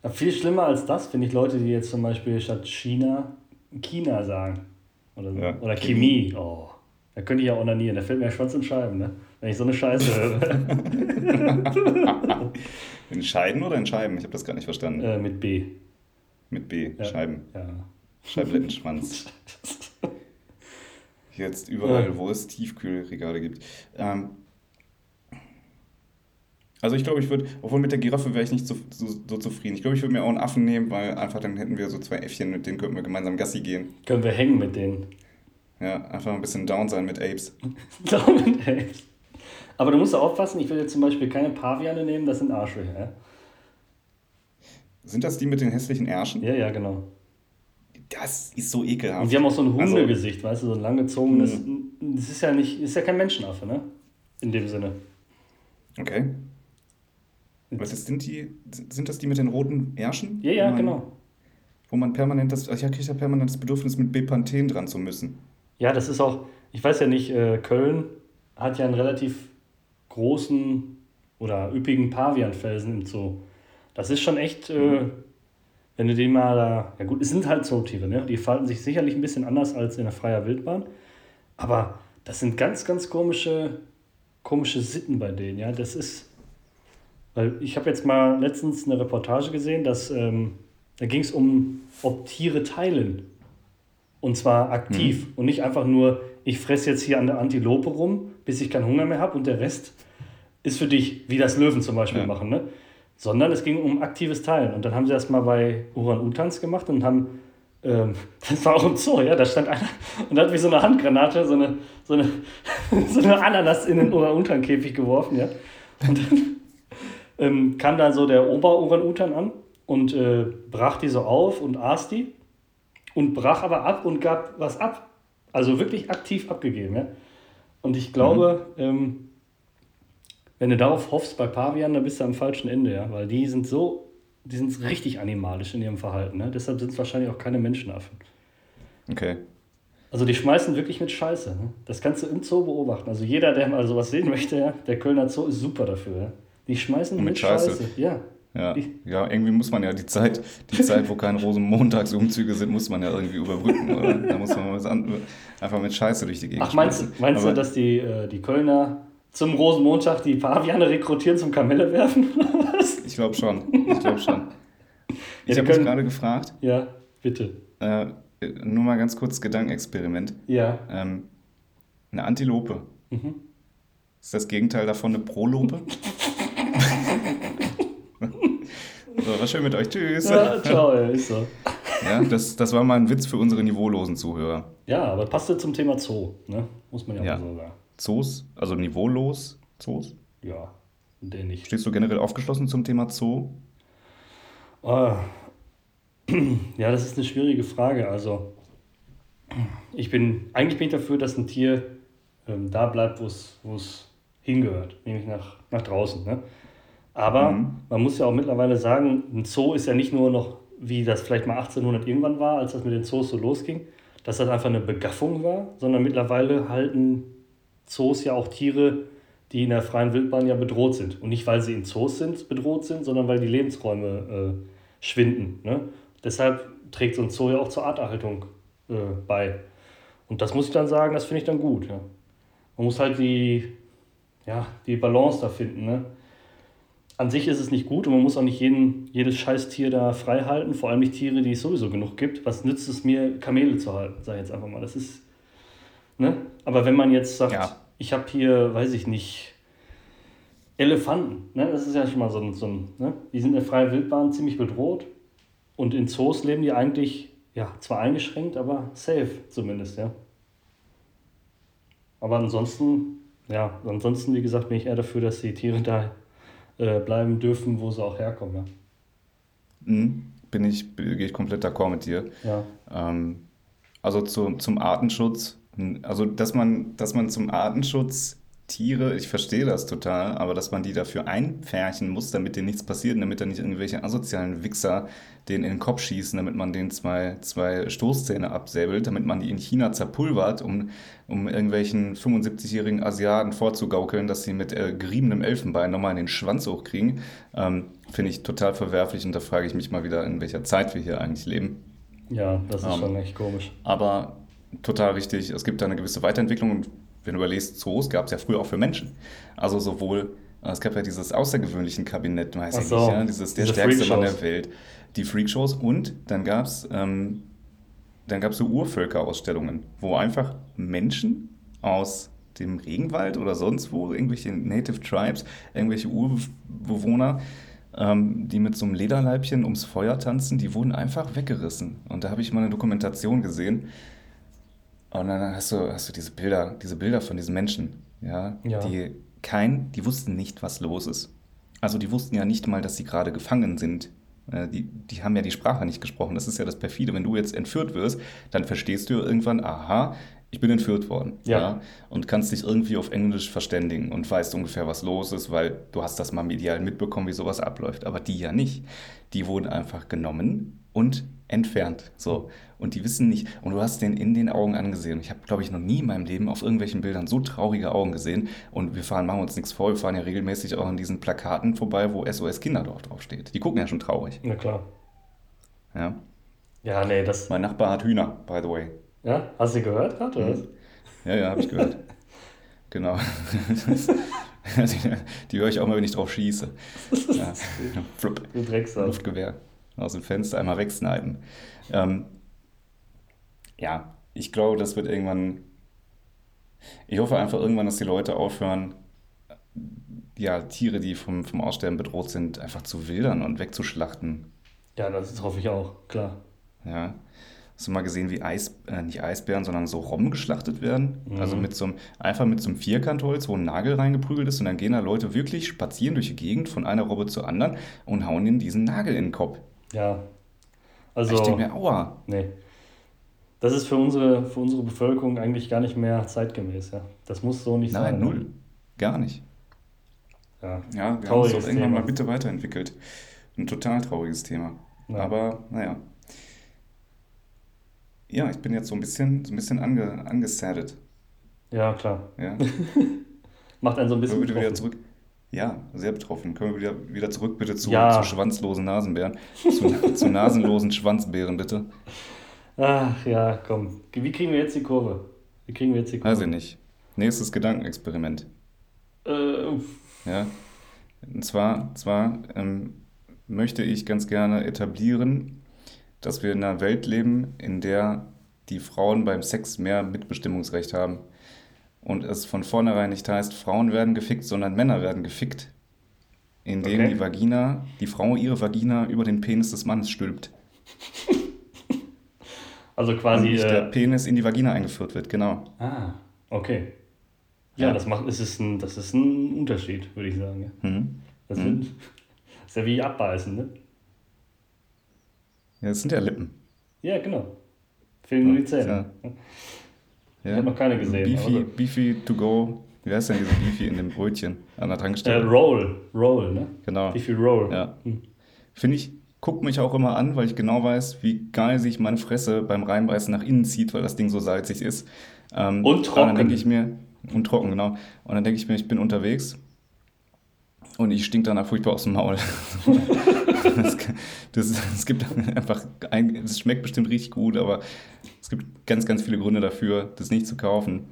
S2: Ja, viel schlimmer als das finde ich Leute, die jetzt zum Beispiel statt China China sagen. Oder, so.
S1: Ja,
S2: Oder
S1: Chemie.
S2: Chemie. Oh. Da könnte ich ja onanieren. Da fällt mir der Schwanz in Scheiben, ne? Wenn ich so eine Scheiße höre.
S1: In Scheiden oder in Scheiben? Ich habe das gar nicht verstanden.
S2: äh, mit B.
S1: Mit B,
S2: Ja.
S1: Scheiben.
S2: Ja.
S1: Scheiblettenschwanz. Jetzt überall,
S2: Ja.
S1: wo es Tiefkühlregale gibt. Ähm, Also ich glaube, ich würde, obwohl mit der Giraffe wäre ich nicht so, so, so zufrieden. Ich glaube, ich würde mir auch einen Affen nehmen, weil einfach dann hätten wir so zwei Äffchen, mit denen könnten wir gemeinsam Gassi gehen.
S2: Können wir hängen mit denen.
S1: Ja, einfach ein bisschen down sein mit Apes.
S2: down mit Apes. Aber du musst aufpassen, ich will jetzt zum Beispiel keine Paviane nehmen, das sind Arschlöcher. Ja?
S1: Sind das die mit den hässlichen Ärschen?
S2: Ja, ja, genau.
S1: Das ist so ekelhaft.
S2: Und die haben auch so ein also Hundegesicht, weißt du, so ein langgezogenes. Mhm. Das ist ja nicht, ist ja kein Menschenaffe, ne? In dem Sinne.
S1: Okay. Was ist, sind die, sind das die mit den roten Ärschen?
S2: Ja, ja, man, genau.
S1: Wo man permanent das, ich kriege ja permanent das Bedürfnis, mit Bepanthen dran zu müssen.
S2: Ja, das ist auch, ich weiß ja nicht, äh, Köln hat ja einen relativ großen oder üppigen Pavianfelsen im Zoo. Das ist schon echt, äh, wenn du den mal da, ja gut, es sind halt Zootiere, ne? die verhalten sich sicherlich ein bisschen anders als in der freier Wildbahn, aber das sind ganz, ganz komische, komische Sitten bei denen, ja, das ist, weil ich habe jetzt mal letztens eine Reportage gesehen, dass, ähm, da ging es um, ob Tiere teilen. Und zwar aktiv mhm. und nicht einfach nur, ich fresse jetzt hier an der Antilope rum, bis ich keinen Hunger mehr habe und der Rest ist für dich, wie das Löwen zum Beispiel ja. machen. Ne? Sondern es ging um aktives Teilen. Und dann haben sie das mal bei Uran-Utans gemacht und haben, ähm, das war auch im Zoo, ja, da stand einer und hat wie so eine Handgranate so eine, so eine, so eine Ananas in den Orang-Utan-Käfig geworfen, ja. Und dann ähm, kam dann so der Ober-Orang-Utan an und äh, brach die so auf und aß die und brach aber ab und gab was ab. Also wirklich aktiv abgegeben, ja. Und ich glaube, mhm. ähm, wenn du darauf hoffst bei Pavian, dann bist du am falschen Ende, ja, weil die sind so, die sind richtig animalisch in ihrem Verhalten, ne? deshalb sind es wahrscheinlich auch keine Menschenaffen.
S1: Okay.
S2: Also die schmeißen wirklich mit Scheiße. Ne? Das kannst du im Zoo beobachten. Also jeder, der mal sowas sehen möchte, ja, der Kölner Zoo ist super dafür. Ja? Die schmeißen mit, mit Scheiße. Scheiße. Ja.
S1: Ja, ja, irgendwie muss man ja die Zeit, die Zeit, wo keine Rosenmontagsumzüge sind, muss man ja irgendwie überbrücken, oder? Da muss man was an, einfach mit Scheiße durch die Gegend
S2: Ach, meinst, meinst du, dass die, äh, die Kölner zum Rosenmontag die Paviane rekrutieren zum Kamelle werfen?
S1: ich glaube schon. Ich glaube schon. Ich ja, habe mich gerade gefragt.
S2: Ja, bitte.
S1: Äh, nur mal ganz kurz Gedankenexperiment.
S2: Ja.
S1: Ähm, eine Antilope. Mhm. Ist das Gegenteil davon eine Prolope? so, war schön mit euch. Tschüss.
S2: Ja, ciao, ist so.
S1: Ja, das, das war mal ein Witz für unsere niveaulosen Zuhörer.
S2: Ja, aber passte zum Thema Zoo, ne? Muss man ja, ja. mal so sagen.
S1: Zoos, also niveaulos Zoos?
S2: Ja, den nicht.
S1: Stehst du generell aufgeschlossen zum Thema Zoo?
S2: Oh. Ja, das ist eine schwierige Frage. Also, ich bin, eigentlich bin ich dafür, dass ein Tier ähm, da bleibt, wo es hingehört, nämlich nach, nach draußen. Ne? Aber mhm. man muss ja auch mittlerweile sagen, ein Zoo ist ja nicht nur noch, wie das vielleicht mal 1800 irgendwann war, als das mit den Zoos so losging, dass das einfach eine Begaffung war, sondern mittlerweile halten Zoos ja auch Tiere, die in der freien Wildbahn ja bedroht sind. Und nicht, weil sie in Zoos sind, bedroht sind, sondern weil die Lebensräume äh, schwinden. Ne? Deshalb trägt so ein Zoo ja auch zur Arterhaltung äh, bei. Und das muss ich dann sagen, das finde ich dann gut. Ja. Man muss halt die, ja, die Balance da finden. Ne? An sich ist es nicht gut und man muss auch nicht jeden, jedes Scheißtier da frei halten, vor allem nicht Tiere, die es sowieso genug gibt. Was nützt es mir, Kamele zu halten, sage ich jetzt einfach mal. Das ist Ne? Aber wenn man jetzt sagt, ja. ich habe hier, weiß ich nicht, Elefanten, ne? das ist ja schon mal so ein, so ein ne? die sind in der freien Wildbahn ziemlich bedroht und in Zoos leben die eigentlich, ja, zwar eingeschränkt, aber safe zumindest, ja. Aber ansonsten, ja, ansonsten, wie gesagt, bin ich eher dafür, dass die Tiere da äh, bleiben dürfen, wo sie auch herkommen, ja.
S1: Mhm. Bin ich, gehe ich komplett d'accord mit dir.
S2: Ja.
S1: Ähm, also zu, zum Artenschutz also, dass man, dass man zum Artenschutz Tiere, ich verstehe das total, aber dass man die dafür einpferchen muss, damit denen nichts passiert, damit da nicht irgendwelche asozialen Wichser denen in den Kopf schießen, damit man denen zwei, zwei Stoßzähne absäbelt, damit man die in China zerpulvert, um, um irgendwelchen 75-jährigen Asiaten vorzugaukeln, dass sie mit äh, geriebenem Elfenbein nochmal in den Schwanz hochkriegen, ähm, finde ich total verwerflich und da frage ich mich mal wieder, in welcher Zeit wir hier eigentlich leben.
S2: Ja, das ist ähm, schon echt komisch.
S1: Aber total richtig. Es gibt da eine gewisse Weiterentwicklung und wenn du überlegst, Zoos gab es ja früher auch für Menschen. Also sowohl, äh, es gab ja dieses außergewöhnlichen Kabinett, weiß ich so, nicht, ja, dieses der stärkste Mann der Welt, die Freakshows und dann gab es ähm, dann gab's so Urvölkerausstellungen, wo einfach Menschen aus dem Regenwald oder sonst wo, irgendwelche Native Tribes, irgendwelche Urbewohner, ähm, die mit so einem Lederleibchen ums Feuer tanzen, die wurden einfach weggerissen. Und da habe ich mal eine Dokumentation gesehen. Und dann hast du, hast du diese Bilder, diese Bilder von diesen Menschen, ja,
S2: Ja.
S1: die kein, die wussten nicht, was los ist. Also die wussten ja nicht mal, dass sie gerade gefangen sind. Äh, Die, die haben ja die Sprache nicht gesprochen. Das ist ja das perfide. Wenn du jetzt entführt wirst, dann verstehst du irgendwann, aha, ich bin entführt worden.
S2: Ja.
S1: Und kannst dich irgendwie auf Englisch verständigen und weißt ungefähr, was los ist, weil du hast das mal medial mitbekommen, wie sowas abläuft. Aber die ja nicht. Die wurden einfach genommen und entfernt. So. Und die wissen nicht. Und du hast den in den Augen angesehen. Ich habe, glaube ich, noch nie in meinem Leben auf irgendwelchen Bildern so traurige Augen gesehen. Und wir fahren, machen uns nichts vor, wir fahren ja regelmäßig auch an diesen Plakaten vorbei, wo SOS Kinderdorf draufsteht. Die gucken ja schon traurig.
S2: Na klar.
S1: Ja.
S2: Ja, nee, das.
S1: Mein Nachbar hat Hühner, by the way.
S2: Ja, hast du gehört gerade, oder was?
S1: Ja, ja, habe ich gehört. genau. die, die höre ich auch mal, wenn ich drauf schieße. Ja. Flupp.
S2: Du Drecksau.
S1: Luftgewehr aus dem Fenster einmal wegsnipen. Ähm, ja, ich glaube, das wird irgendwann. Ich hoffe einfach irgendwann, dass die Leute aufhören, ja, Tiere, die vom, vom Aussterben bedroht sind, einfach zu wildern und wegzuschlachten.
S2: Ja, das hoffe ich auch, klar.
S1: Ja. Hast du mal gesehen, wie Eis, äh, nicht Eisbären, sondern so Robben geschlachtet werden?
S2: Mhm.
S1: Also mit so einem, einfach mit so einem Vierkantholz, wo ein Nagel reingeprügelt ist und dann gehen da Leute wirklich spazieren durch die Gegend von einer Robbe zur anderen und hauen ihnen diesen Nagel in den Kopf.
S2: Ja.
S1: ich
S2: Also,
S1: denke mir, aua.
S2: nee. Das ist für unsere, für unsere Bevölkerung eigentlich gar nicht mehr zeitgemäß, ja. Das muss so nicht
S1: Nein,
S2: sein.
S1: null. Gar nicht.
S2: Ja.
S1: Ja, wir haben
S2: Trauriges
S1: doch irgendwann mal bitte weiterentwickelt. Ein total trauriges Thema.
S2: Ja.
S1: Aber, naja. Ja, ich bin jetzt so ein bisschen, so ein bisschen ange, angesaddet.
S2: ja, klar.
S1: Ja.
S2: Macht einen so ein bisschen
S1: wieder zurück? Ja, sehr betroffen. Können wir wieder, wieder zurück bitte zu,
S2: Ja.
S1: zu schwanzlosen Nasenbären? Zu, zu nasenlosen Schwanzbären bitte?
S2: Ach ja, komm. Wie kriegen wir jetzt die Kurve? Wie kriegen wir jetzt die Kurve?
S1: Weiß ich nicht. Nächstes Gedankenexperiment.
S2: Äh,
S1: Ja. Und zwar, zwar ähm, möchte ich ganz gerne etablieren, dass wir in einer Welt leben, in der die Frauen beim Sex mehr Mitbestimmungsrecht haben. Und es von vornherein nicht heißt, Frauen werden gefickt, sondern Männer werden gefickt. Indem
S2: Okay.
S1: die Vagina, die Frau ihre Vagina über den Penis des Mannes stülpt.
S2: also
S1: Und
S2: quasi.
S1: nicht der
S2: Äh,
S1: Penis in die Vagina eingeführt wird, genau.
S2: ah, okay. Ja,
S1: Ja.
S2: das macht, es ist ein, das ist ein Unterschied, würde ich sagen. ja.
S1: Mhm.
S2: Das
S1: Mhm.
S2: sind, ist ja wie abbeißen, ne?
S1: Ja, das sind ja Lippen.
S2: Ja, genau. Fehlen nur die Zähne.
S1: Ja.
S2: Ich habe noch keine gesehen.
S1: Beefy,
S2: aber-
S1: Beefy to go. Wie heißt denn diese Beefy in dem Brötchen an der
S2: Äh,
S1: Tankstelle?
S2: Roll, Roll, ne?
S1: genau.
S2: Viel Roll?
S1: Ja.
S2: Hm.
S1: Finde ich, guck mich auch immer an, weil ich genau weiß, wie geil sich meine Fresse beim Reinbeißen nach innen zieht, weil das Ding so salzig ist. Ähm,
S2: Und
S1: aber Dann
S2: trocken.
S1: denke ich mir, und trocken, genau. Und dann denke ich mir, ich bin unterwegs und ich stink danach furchtbar aus dem Maul. das, das, es gibt einfach, ein, es schmeckt bestimmt richtig gut, aber es gibt ganz, ganz viele Gründe dafür, das nicht zu kaufen.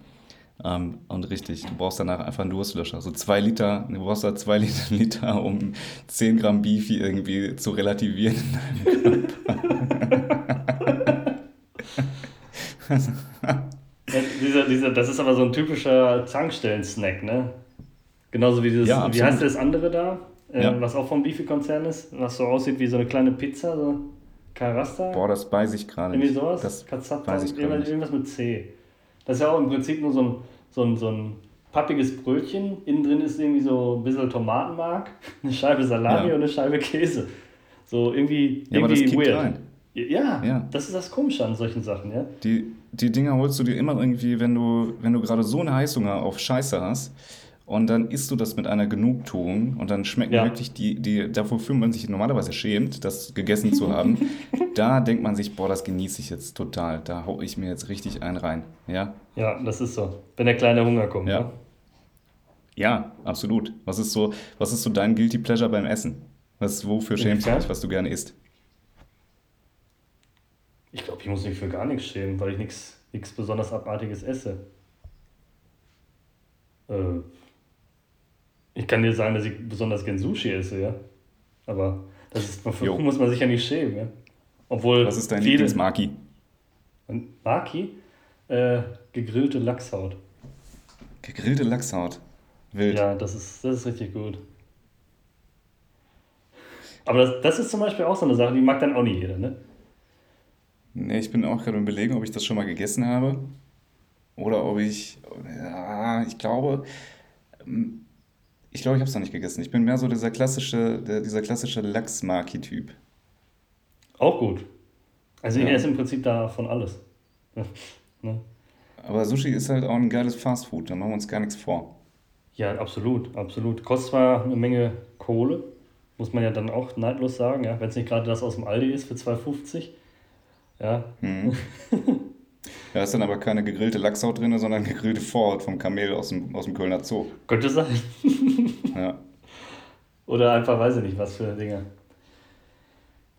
S1: Ähm, und richtig, du brauchst danach einfach einen Durstlöscher. So zwei Liter, du brauchst da zwei Liter, Liter um 10 Gramm Beefy irgendwie zu relativieren in
S2: Ja, dieser, dieser, das ist aber so ein typischer Tankstellen-Snack, ne? Genauso wie dieses,
S1: Ja,
S2: wie heißt das andere da, äh,
S1: Ja.
S2: was auch vom Beefy-Konzern ist, was so aussieht wie so eine kleine Pizza, so Carasta,
S1: Boah, das weiß ich gerade
S2: irgendwie
S1: nicht.
S2: sowas,
S1: Das
S2: Kazzata,
S1: weiß ich gerade
S2: irgendwas, irgendwas mit C. Das ist ja auch im Prinzip nur so ein, so ein, so ein pappiges Brötchen, innen drin ist irgendwie so ein bisschen Tomatenmark, eine Scheibe Salami
S1: Ja.
S2: und eine Scheibe Käse. So irgendwie,
S1: Ja,
S2: irgendwie weird.
S1: rein.
S2: Ja,
S1: Ja.
S2: das ist das Komische an solchen Sachen, ja.
S1: Die, die Dinger holst du dir immer irgendwie, wenn du, wenn du gerade so eine Heißhunger auf Scheiße hast. Und dann isst du das mit einer Genugtuung und dann schmecken
S2: Ja.
S1: wirklich die, die, da wofür man sich normalerweise schämt, das gegessen zu haben, da denkt man sich, boah, das genieße ich jetzt total. Da hau ich mir jetzt richtig einen rein. Ja?
S2: Ja, das ist so. Wenn der kleine Hunger kommt.
S1: Ja.
S2: ne?
S1: Ja, absolut. Was ist so, was ist so dein Guilty Pleasure beim Essen? Was, wofür schämst du dich, was du gerne isst?
S2: Ich glaube, ich muss mich für gar nichts schämen, weil ich nichts nichts besonders Abartiges esse. Äh, ich kann dir sagen, dass ich besonders gern Sushi esse, ja. Aber das ist, dafür
S1: Jo.
S2: muss man sich ja nicht schämen, ja. Obwohl
S1: Was ist dein
S2: viele-
S1: Lieblingsmaki?
S2: Und Maki? Äh, gegrillte Lachshaut.
S1: Gegrillte Lachshaut. Wild.
S2: Ja, das ist, das ist richtig gut. Aber das, das ist zum Beispiel auch so eine Sache, die mag dann auch nicht jeder, ne?
S1: Nee, ich bin auch gerade im Belegen, ob ich das schon mal gegessen habe. Oder ob ich. Ja, ich glaube. ähm, Ich glaube, ich habe es noch nicht gegessen. Ich bin mehr so dieser klassische, der, dieser klassische Lachs-Maki-Typ.
S2: Auch gut. Also ich
S1: Ja.
S2: esse im Prinzip davon alles. ne?
S1: Aber Sushi ist halt auch ein geiles Fastfood, da machen wir uns gar nichts vor.
S2: Ja, absolut, absolut. Kostet zwar eine Menge Kohle, muss man ja dann auch neidlos sagen, ja, wenn es nicht gerade das aus dem Aldi ist für 2,50. Ja,
S1: Mhm. Da ist dann aber keine gegrillte Lachshaut drin, sondern gegrillte Vorhaut vom Kamel aus dem, aus dem Kölner Zoo.
S2: könnte sein.
S1: Ja.
S2: Oder einfach, weiß ich nicht, was für Dinge.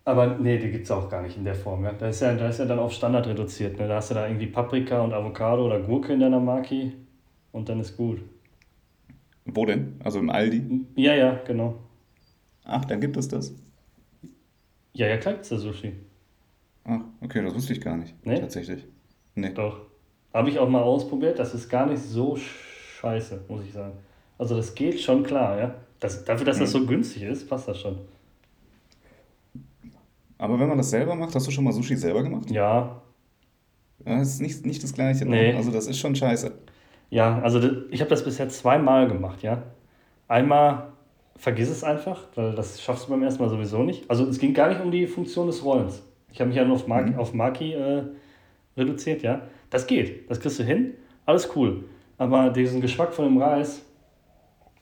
S2: Aber nee, die gibt es auch gar nicht in der Form. Ja. Da, ist ja, da ist ja dann auf Standard reduziert. Ne? Da hast du da irgendwie Paprika und Avocado oder Gurke in deiner Maki und dann ist gut.
S1: Wo denn? Also im Aldi?
S2: Ja, ja, genau.
S1: Ach, dann gibt es das.
S2: Ja, ja, klar gibt's da Sushi.
S1: Ach, okay, das wusste ich gar nicht.
S2: Nee?
S1: Tatsächlich. Nee.
S2: Doch. Habe ich auch mal ausprobiert. Das ist gar nicht so scheiße, muss ich sagen. Also das geht schon klar, ja. Das, dafür, dass das so günstig ist, passt das schon.
S1: Aber wenn man das selber macht, hast du schon mal Sushi selber gemacht?
S2: Ja,
S1: Das ist nicht, nicht das Gleiche. ne?
S2: Nee.
S1: Also das ist schon scheiße.
S2: ja, also ich habe das bisher zweimal gemacht, ja. Einmal vergiss es einfach, weil das schaffst du beim ersten Mal sowieso nicht. Also es ging gar nicht um die Funktion des Rollens. Ich habe mich ja nur auf, Maki,
S1: Mhm.
S2: auf Maki äh, reduziert, ja. Das geht, das kriegst du hin, alles cool. Aber diesen Geschmack von dem Reis,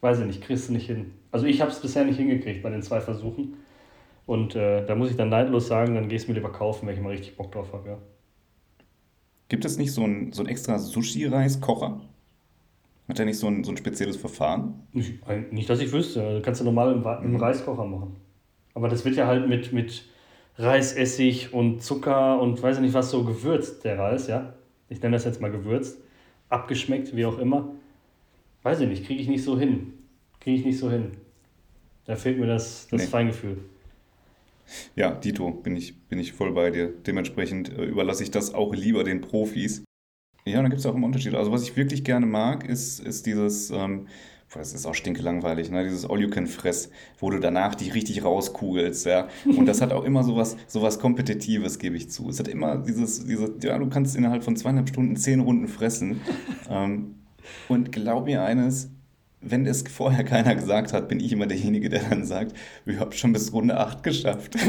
S2: weiß ich nicht, kriegst du nicht hin. Also ich habe es bisher nicht hingekriegt bei den zwei Versuchen. Und äh, da muss ich dann neidlos sagen, dann gehst du mir lieber kaufen, wenn ich mal richtig Bock drauf habe, ja.
S1: Gibt es nicht so ein, so ein extra Sushi-Reis-Kocher? Hat der nicht so ein, so ein spezielles Verfahren?
S2: Nicht, nicht, dass ich wüsste. Also kannst du normal im, im Reiskocher machen. Aber das wird ja halt mit, mit Reisessig und Zucker und weiß ich nicht was so gewürzt, der Reis, ja. Ich nenne das jetzt mal gewürzt. Abgeschmeckt, wie auch immer. Weiß ich nicht, kriege ich nicht so hin. Kriege ich nicht so hin. Da fehlt mir das, das
S1: Nee.
S2: Feingefühl.
S1: Ja, Dito, bin ich, bin ich voll bei dir. Dementsprechend äh, überlasse ich das auch lieber den Profis. Ja, und da gibt es auch immer Unterschiede. Also was ich wirklich gerne mag, ist, ist dieses, ähm, boah, das ist auch stinkelangweilig, ne? dieses All-You-Can-Fress, wo du danach dich richtig rauskugelst, ja. Und das hat auch immer sowas, sowas Kompetitives, gebe ich zu. Es hat immer dieses, dieses, ja, du kannst innerhalb von zweieinhalb Stunden zehn Runden fressen. ähm, und glaub mir eines, wenn es vorher keiner gesagt hat, bin ich immer derjenige, der dann sagt, ich habe schon bis Runde 8 geschafft.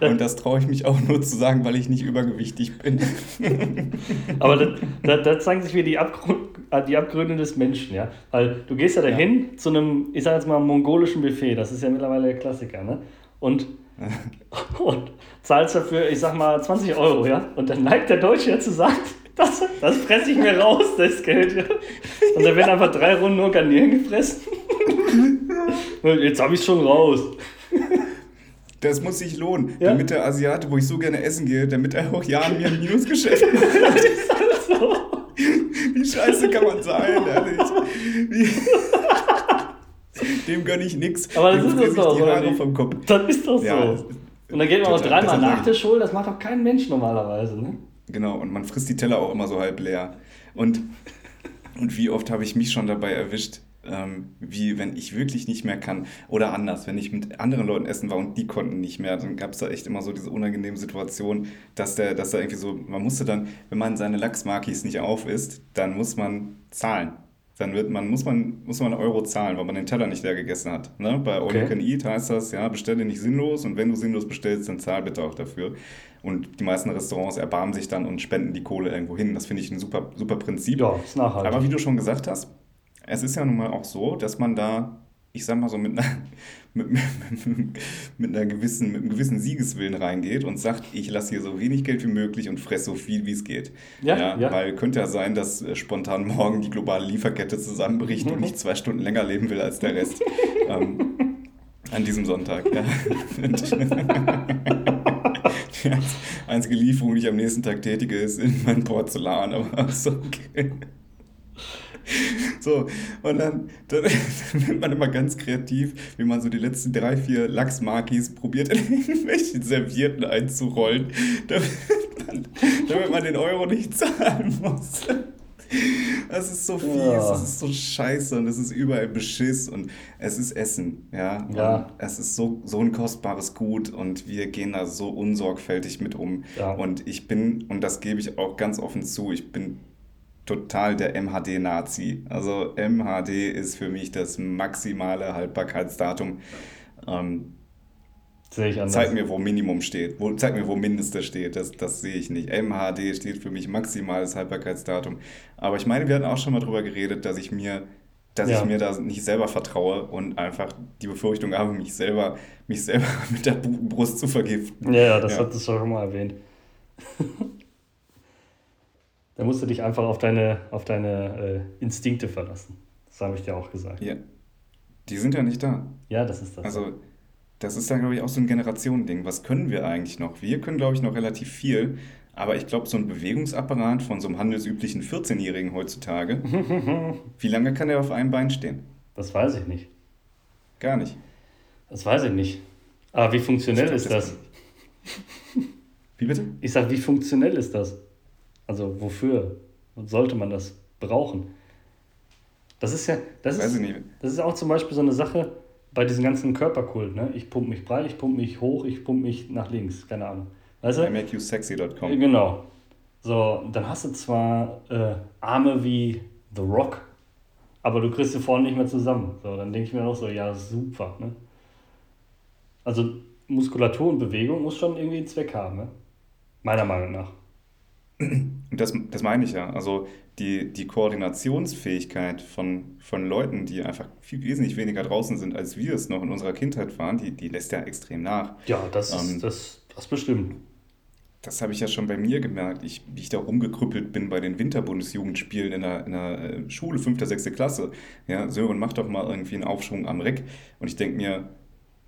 S1: Und das traue ich mich auch nur zu sagen, weil ich nicht übergewichtig bin.
S2: Aber da, da, da zeigen sich wieder die, Abgrund, äh, die Abgründe des Menschen, ja. Weil du gehst ja dahin zu einem, ich sag jetzt mal, mongolischen Buffet, das ist ja mittlerweile der Klassiker, ne? Und, und zahlst dafür, ich sag mal, 20 Euro, ja? Und dann neigt der Deutsche ja zu sagen, das, das fresse ich mir raus, das Geld? Und dann werden einfach drei Runden nur Garnelen gefressen. Jetzt habe ich schon raus.
S1: Das muss sich lohnen,
S2: Ja.
S1: damit der Asiate, wo ich so gerne essen gehe, damit er auch ja mir ein Minusgeschäft macht.
S2: Das ist alles so.
S1: Wie scheiße kann man sein, ehrlich? Wie Dem gönne ich nichts.
S2: Aber das
S1: Dem
S2: ist doch,
S1: die
S2: oder
S1: Haare vom Kopf.
S2: Das ist doch so.
S1: Ja,
S2: und dann geht man auch dreimal
S1: total.
S2: Nachtisch holen, das macht doch kein Mensch normalerweise, ne?
S1: Genau, und man frisst die Teller auch immer so halb leer. Und, und wie oft habe ich mich schon dabei erwischt, ähm, wie wenn ich wirklich nicht mehr kann. Oder anders, wenn ich mit anderen Leuten essen war und die konnten nicht mehr, dann gab es da echt immer so diese unangenehme Situation, dass der, dass da irgendwie so, man musste dann, wenn man seine Lachsmarkis nicht auf isst, dann muss man zahlen. Dann wird man, muss man, muss man einen Euro zahlen, weil man den Teller nicht leer gegessen hat. Ne? Bei All
S2: Okay.
S1: You Can Eat heißt das, ja, bestelle nicht sinnlos und wenn du sinnlos bestellst, dann zahl bitte auch dafür. Und die meisten Restaurants erbarmen sich dann und spenden die Kohle irgendwo hin. Das finde ich ein super, super Prinzip.
S2: Ja, ist nachhaltig.
S1: Aber wie du schon gesagt hast, es ist ja nun mal auch so, dass man da, ich sag mal so, mit einer, mit, mit, mit, einer gewissen, mit einem gewissen Siegeswillen reingeht und sagt, ich lasse hier so wenig Geld wie möglich und fresse so viel, wie es geht.
S2: Ja, ja.
S1: Weil könnte ja sein, dass äh, spontan morgen die globale Lieferkette zusammenbricht und ich zwei Stunden länger leben will als der Rest. ähm, an diesem Sonntag. Ja. Die einzige Lieferung, die ich am nächsten Tag tätige, ist in mein Porzellan, aber ist okay. So, und dann, dann, dann wird man immer ganz kreativ, wie man so die letzten drei, vier Lachsmarkis probiert, in irgendwelche Servietten einzurollen, damit man, damit man den Euro nicht zahlen muss. Es ist so fies, ja. es ist so scheiße und es ist überall Beschiss und es ist Essen, ja. ja. Es ist so, so ein kostbares Gut und wir gehen da so unsorgfältig mit um. Ja. Und ich bin, und das gebe ich auch ganz offen zu, ich bin total der MHD-Nazi. Also MHD ist für mich das maximale Haltbarkeitsdatum. Ähm, Sehe ich anders. Zeig mir, wo Minimum steht. Wo, zeig mir, wo Mindeste steht. Das, das sehe ich nicht. MHD steht für mich maximales Haltbarkeitsdatum. Aber ich meine, wir hatten auch schon mal darüber geredet, dass ich mir, dass ja. ich mir da nicht selber vertraue und einfach die Befürchtung habe, mich selber, mich selber mit der Brust zu vergiften.
S2: Ja, das ja. hat es schon mal erwähnt. da musst du dich einfach auf deine, auf deine äh, Instinkte verlassen. Das habe ich dir auch gesagt.
S1: Ja. Die sind ja nicht da.
S2: Ja, das ist das.
S1: Also das ist ja, glaube ich, auch so ein Generationending. Was können wir eigentlich noch? Wir können, glaube ich, noch relativ viel. Aber ich glaube, so ein Bewegungsapparat von so einem handelsüblichen 14-Jährigen heutzutage, wie lange kann der auf einem Bein stehen?
S2: Das weiß ich nicht.
S1: Gar nicht.
S2: Das weiß ich nicht. Aber wie funktionell glaub, ist das?
S1: wie bitte?
S2: Ich sage, wie funktionell ist das? Also wofür sollte man das brauchen? Das ist ja, das weiß ist, das ist auch zum Beispiel so eine Sache, bei diesem ganzen Körperkult, ne? Ich pump mich breit, ich pump mich hoch, ich pump mich nach links, keine Ahnung. Weißt du? IMakeYouSexy.com. Genau. So, dann hast du zwar äh, Arme wie The Rock, aber du kriegst sie vorne nicht mehr zusammen. So, dann denke ich mir auch so, ja, super, ne? Also Muskulatur und Bewegung muss schon irgendwie einen Zweck haben, ne? Meiner Meinung nach.
S1: Das, das meine ich ja. Also die, die Koordinationsfähigkeit von, von Leuten, die einfach viel wesentlich weniger draußen sind, als wir es noch in unserer Kindheit waren, die, die lässt ja extrem nach.
S2: Ja, das, ähm, ist, das, das bestimmt.
S1: Das habe ich ja schon bei mir gemerkt, ich, wie ich da rumgekrüppelt bin bei den Winterbundesjugendspielen in der, in der äh, Schule, 5., 6. Klasse. Ja, Sören, mach doch mal irgendwie einen Aufschwung am Reck. Und ich denke mir,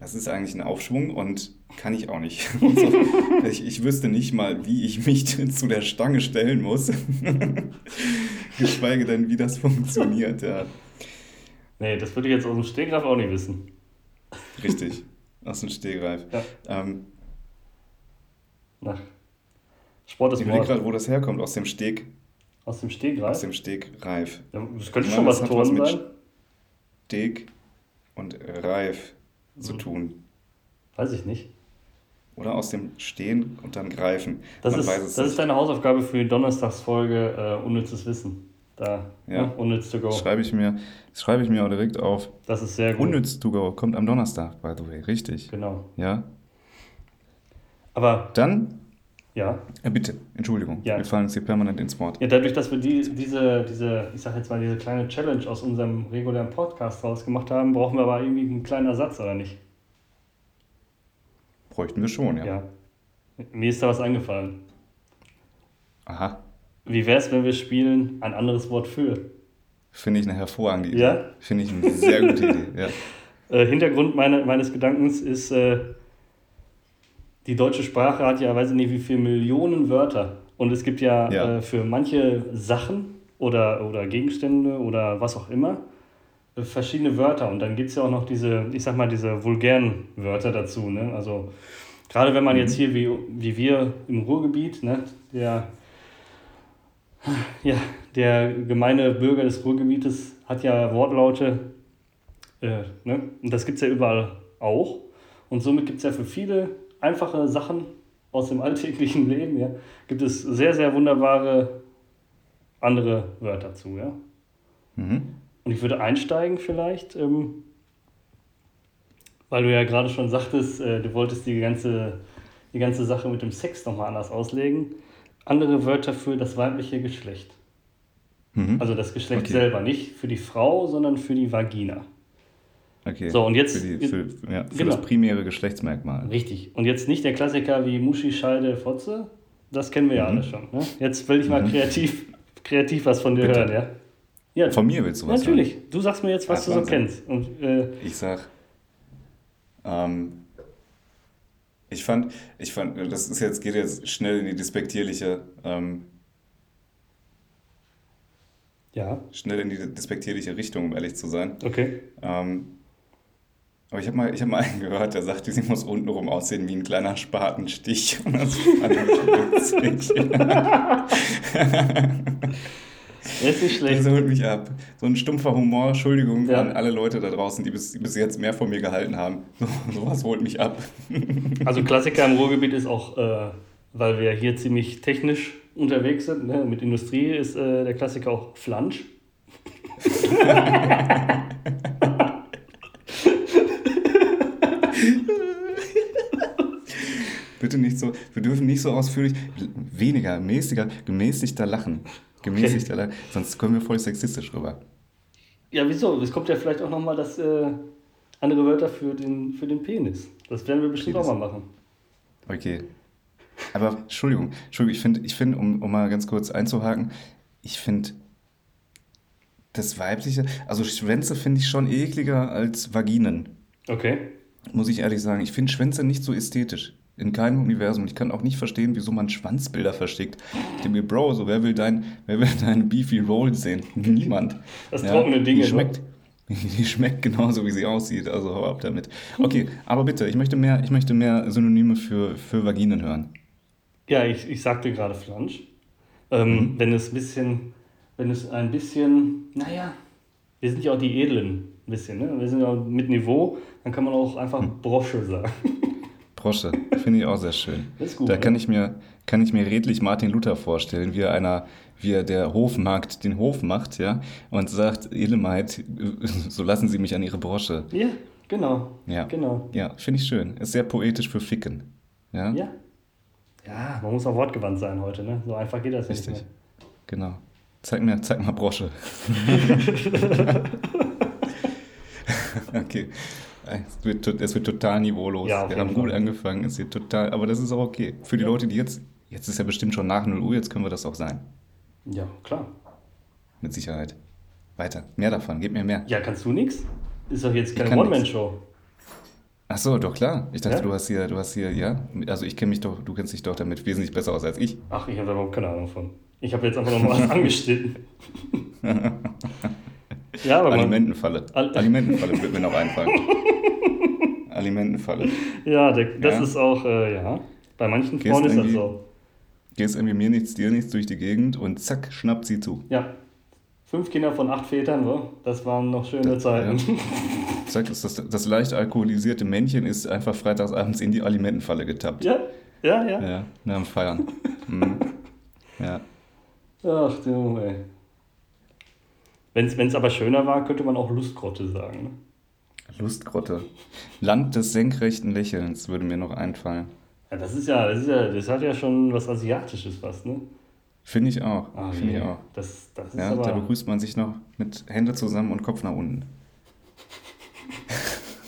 S1: das ist eigentlich ein Aufschwung und kann ich auch nicht. So. ich, ich wüsste nicht mal, wie ich mich zu der Stange stellen muss. Geschweige denn, wie das funktioniert, ja.
S2: Nee, das würde ich jetzt aus dem Stegreif auch nicht wissen.
S1: Richtig, aus dem Stegreif. Ja. Ähm,
S2: Nach Sport ist
S1: Ich überlege gerade, wo das herkommt, aus dem Steg.
S2: Aus dem Stegreif?
S1: Aus dem Stegreif.
S2: Ja, das könnte schon was Turnen sein.
S1: Steg und Reif zu tun.
S2: Weiß ich nicht.
S1: Oder aus dem Stehen und dann greifen.
S2: Das, ist, das ist deine Hausaufgabe für die Donnerstagsfolge äh, Unnützes Wissen. Da,
S1: ja. Ne? Unnütz to go. Das schreibe ich, mir, das schreibe ich mir auch direkt auf.
S2: Das ist sehr gut.
S1: Unnütz to go kommt am Donnerstag, by the way. Richtig.
S2: Genau.
S1: Ja.
S2: Aber.
S1: Dann.
S2: Ja.
S1: ja bitte, Entschuldigung. Ja. Wir fallen uns hier permanent ins Wort.
S2: Ja, dadurch, dass wir die, diese, diese, ich sag jetzt mal, diese kleine Challenge aus unserem regulären Podcast rausgemacht haben, brauchen wir aber irgendwie einen kleinen Ersatz, oder nicht?
S1: Bräuchten wir schon, ja.
S2: Ja. Mir ist da was eingefallen.
S1: Aha.
S2: Wie wäre es, wenn wir spielen ein anderes Wort für?
S1: Finde ich eine hervorragende Idee. Ja? Finde ich eine sehr gute Idee, ja.
S2: Äh, Hintergrund meine, meines Gedankens ist, äh, die deutsche Sprache hat ja, weiß ich nicht, wie viele Millionen Wörter. Und es gibt ja, ja. Äh, für manche Sachen oder, oder Gegenstände oder was auch immer äh, verschiedene Wörter. Und dann gibt es ja auch noch diese, ich sag mal, diese vulgären Wörter dazu. Ne? Also gerade wenn man mhm. jetzt hier wie, wie wir im Ruhrgebiet, ne, der, ja, der gemeine Bürger des Ruhrgebietes hat ja Wortlaute, äh, ne? und das gibt es ja überall auch. Und somit gibt es ja für viele einfache Sachen aus dem alltäglichen Leben, ja, gibt es sehr, sehr wunderbare andere Wörter zu. Ja? Mhm. Und ich würde einsteigen vielleicht, ähm, weil du ja gerade schon sagtest, äh, du wolltest die ganze, die ganze Sache mit dem Sex nochmal anders auslegen. Andere Wörter für das weibliche Geschlecht. Mhm. Also das Geschlecht okay. selber, nicht für die Frau, sondern für die Vagina.
S1: Okay.
S2: So, und jetzt.
S1: Für, die, für, ja, für genau. das primäre Geschlechtsmerkmal.
S2: Richtig. Und jetzt nicht der Klassiker wie Muschi, Scheide, Fotze. Das kennen wir ja mhm. alle schon. Ne? Jetzt will ich mal mhm. kreativ, kreativ was von dir Bitte. hören, ja?
S1: Ja, Von mir willst du
S2: was Natürlich. Sagen? Du sagst mir jetzt, was ja, du so kennst. Und, äh,
S1: ich sag, ähm, ich fand, ich fand, das ist jetzt, geht jetzt schnell in die despektierliche, ähm,
S2: ja.
S1: Schnell in die despektierliche Richtung, um ehrlich zu sein.
S2: Okay.
S1: Ähm, aber ich habe mal, hab mal einen gehört, der sagte, sie muss untenrum aussehen wie ein kleiner Spatenstich. Und das fand ich witzig.
S2: Das ist nicht schlecht.
S1: Das holt mich ab. So ein stumpfer Humor, Entschuldigung ja. an alle Leute da draußen, die bis, bis jetzt mehr von mir gehalten haben. So, sowas holt mich ab.
S2: Also Klassiker im Ruhrgebiet ist auch, äh, weil wir hier ziemlich technisch unterwegs sind, ne? mit Industrie ist äh, der Klassiker auch Flansch.
S1: Wir dürfen nicht so ausführlich, weniger, mäßiger, gemäßigter lachen. Gemäßigter okay. lachen, sonst kommen wir voll sexistisch rüber.
S2: Ja, wieso? Es kommt ja vielleicht auch nochmal das äh, andere Wörter für den, für den Penis. Das werden wir bestimmt Penis. auch mal machen.
S1: Okay. Aber Entschuldigung, Entschuldigung, ich finde, ich find, um, um mal ganz kurz einzuhaken, ich finde das Weibliche, also Schwänze finde ich schon ekliger als Vaginen.
S2: Okay.
S1: Muss ich ehrlich sagen. Ich finde Schwänze nicht so ästhetisch. In keinem Universum. Ich kann auch nicht verstehen, wieso man Schwanzbilder verschickt. Ich denke mir, Bro, so wer will dein, wer will deinen Beefy Roll sehen? Niemand.
S2: Das ja, trockene Dinge.
S1: Die schmeckt, die schmeckt genauso, wie sie aussieht. Also hau ab damit. Okay, aber bitte, ich möchte mehr, ich möchte mehr Synonyme für, für Vaginen hören.
S2: Ja, ich, ich sagte gerade Flansch. Ähm, mhm. Wenn es ein bisschen, wenn es ein bisschen, naja, wir sind ja auch die Edlen ein bisschen, ne? Wir sind ja mit Niveau, dann kann man auch einfach mhm. Brosche sagen.
S1: Brosche, finde ich auch sehr schön.
S2: ist gut,
S1: da kann, ich mir, kann ich mir redlich Martin Luther vorstellen, wie er, einer, wie er der Hofmarkt den Hof macht, ja, und sagt, Edelmeid, so lassen Sie mich an Ihre Brosche.
S2: Ja, genau.
S1: Ja,
S2: genau.
S1: ja finde ich schön. Ist sehr poetisch für Ficken. Ja?
S2: ja. Ja, man muss auch wortgewandt sein heute, ne? So einfach geht das
S1: Richtig. nicht mehr. Genau. Zeig mir, zeig mal Brosche. okay. Es wird, es wird total niveaulos. Ja, Wir haben gut angefangen, es wird total, aber das ist auch okay. Für die ja. Leute, die jetzt, jetzt ist ja bestimmt schon nach 0 Uhr, jetzt können wir das auch sein.
S2: Ja, klar.
S1: Mit Sicherheit. Weiter, mehr davon, gib mir mehr.
S2: Ja, kannst du nichts? Ist doch jetzt keine One-Man-Show.
S1: Ach so, doch klar. Ich dachte, ja? du hast hier, du hast hier, ja. Also ich kenne mich doch, du kennst dich doch damit wesentlich besser aus als ich.
S2: Ach, ich habe da überhaupt keine Ahnung von. Ich habe jetzt einfach nochmal was angeschnitten.
S1: ja, aber Alimentenfalle. Al Alimentenfalle wird mir noch einfallen. Alimentenfalle.
S2: Ja, der, das ja? ist auch, äh, ja. Bei manchen Frauen ist das so.
S1: Gehst irgendwie mir nichts, dir nichts durch die Gegend und zack, schnappt sie zu.
S2: Ja. Fünf Kinder von acht Vätern, so. das waren noch schöne das, Zeiten. Ja.
S1: Zack, das, das, das leicht alkoholisierte Männchen ist einfach freitagsabends in die Alimentenfalle getappt.
S2: Ja, ja, ja.
S1: Ja, nach dem Feiern. mhm. Ja.
S2: Ach du, ey. Wenn es aber schöner war, könnte man auch Lustgrotte sagen. Ne?
S1: Lustgrotte. Land des senkrechten Lächelns würde mir noch einfallen.
S2: Ja, das ist ja, das ist ja, das hat ja schon was Asiatisches fast, ne?
S1: Finde ich auch.
S2: Ah,
S1: Finde ich
S2: auch. Das, das ist
S1: ja,
S2: aber...
S1: Da begrüßt man sich noch mit Hände zusammen und Kopf nach unten.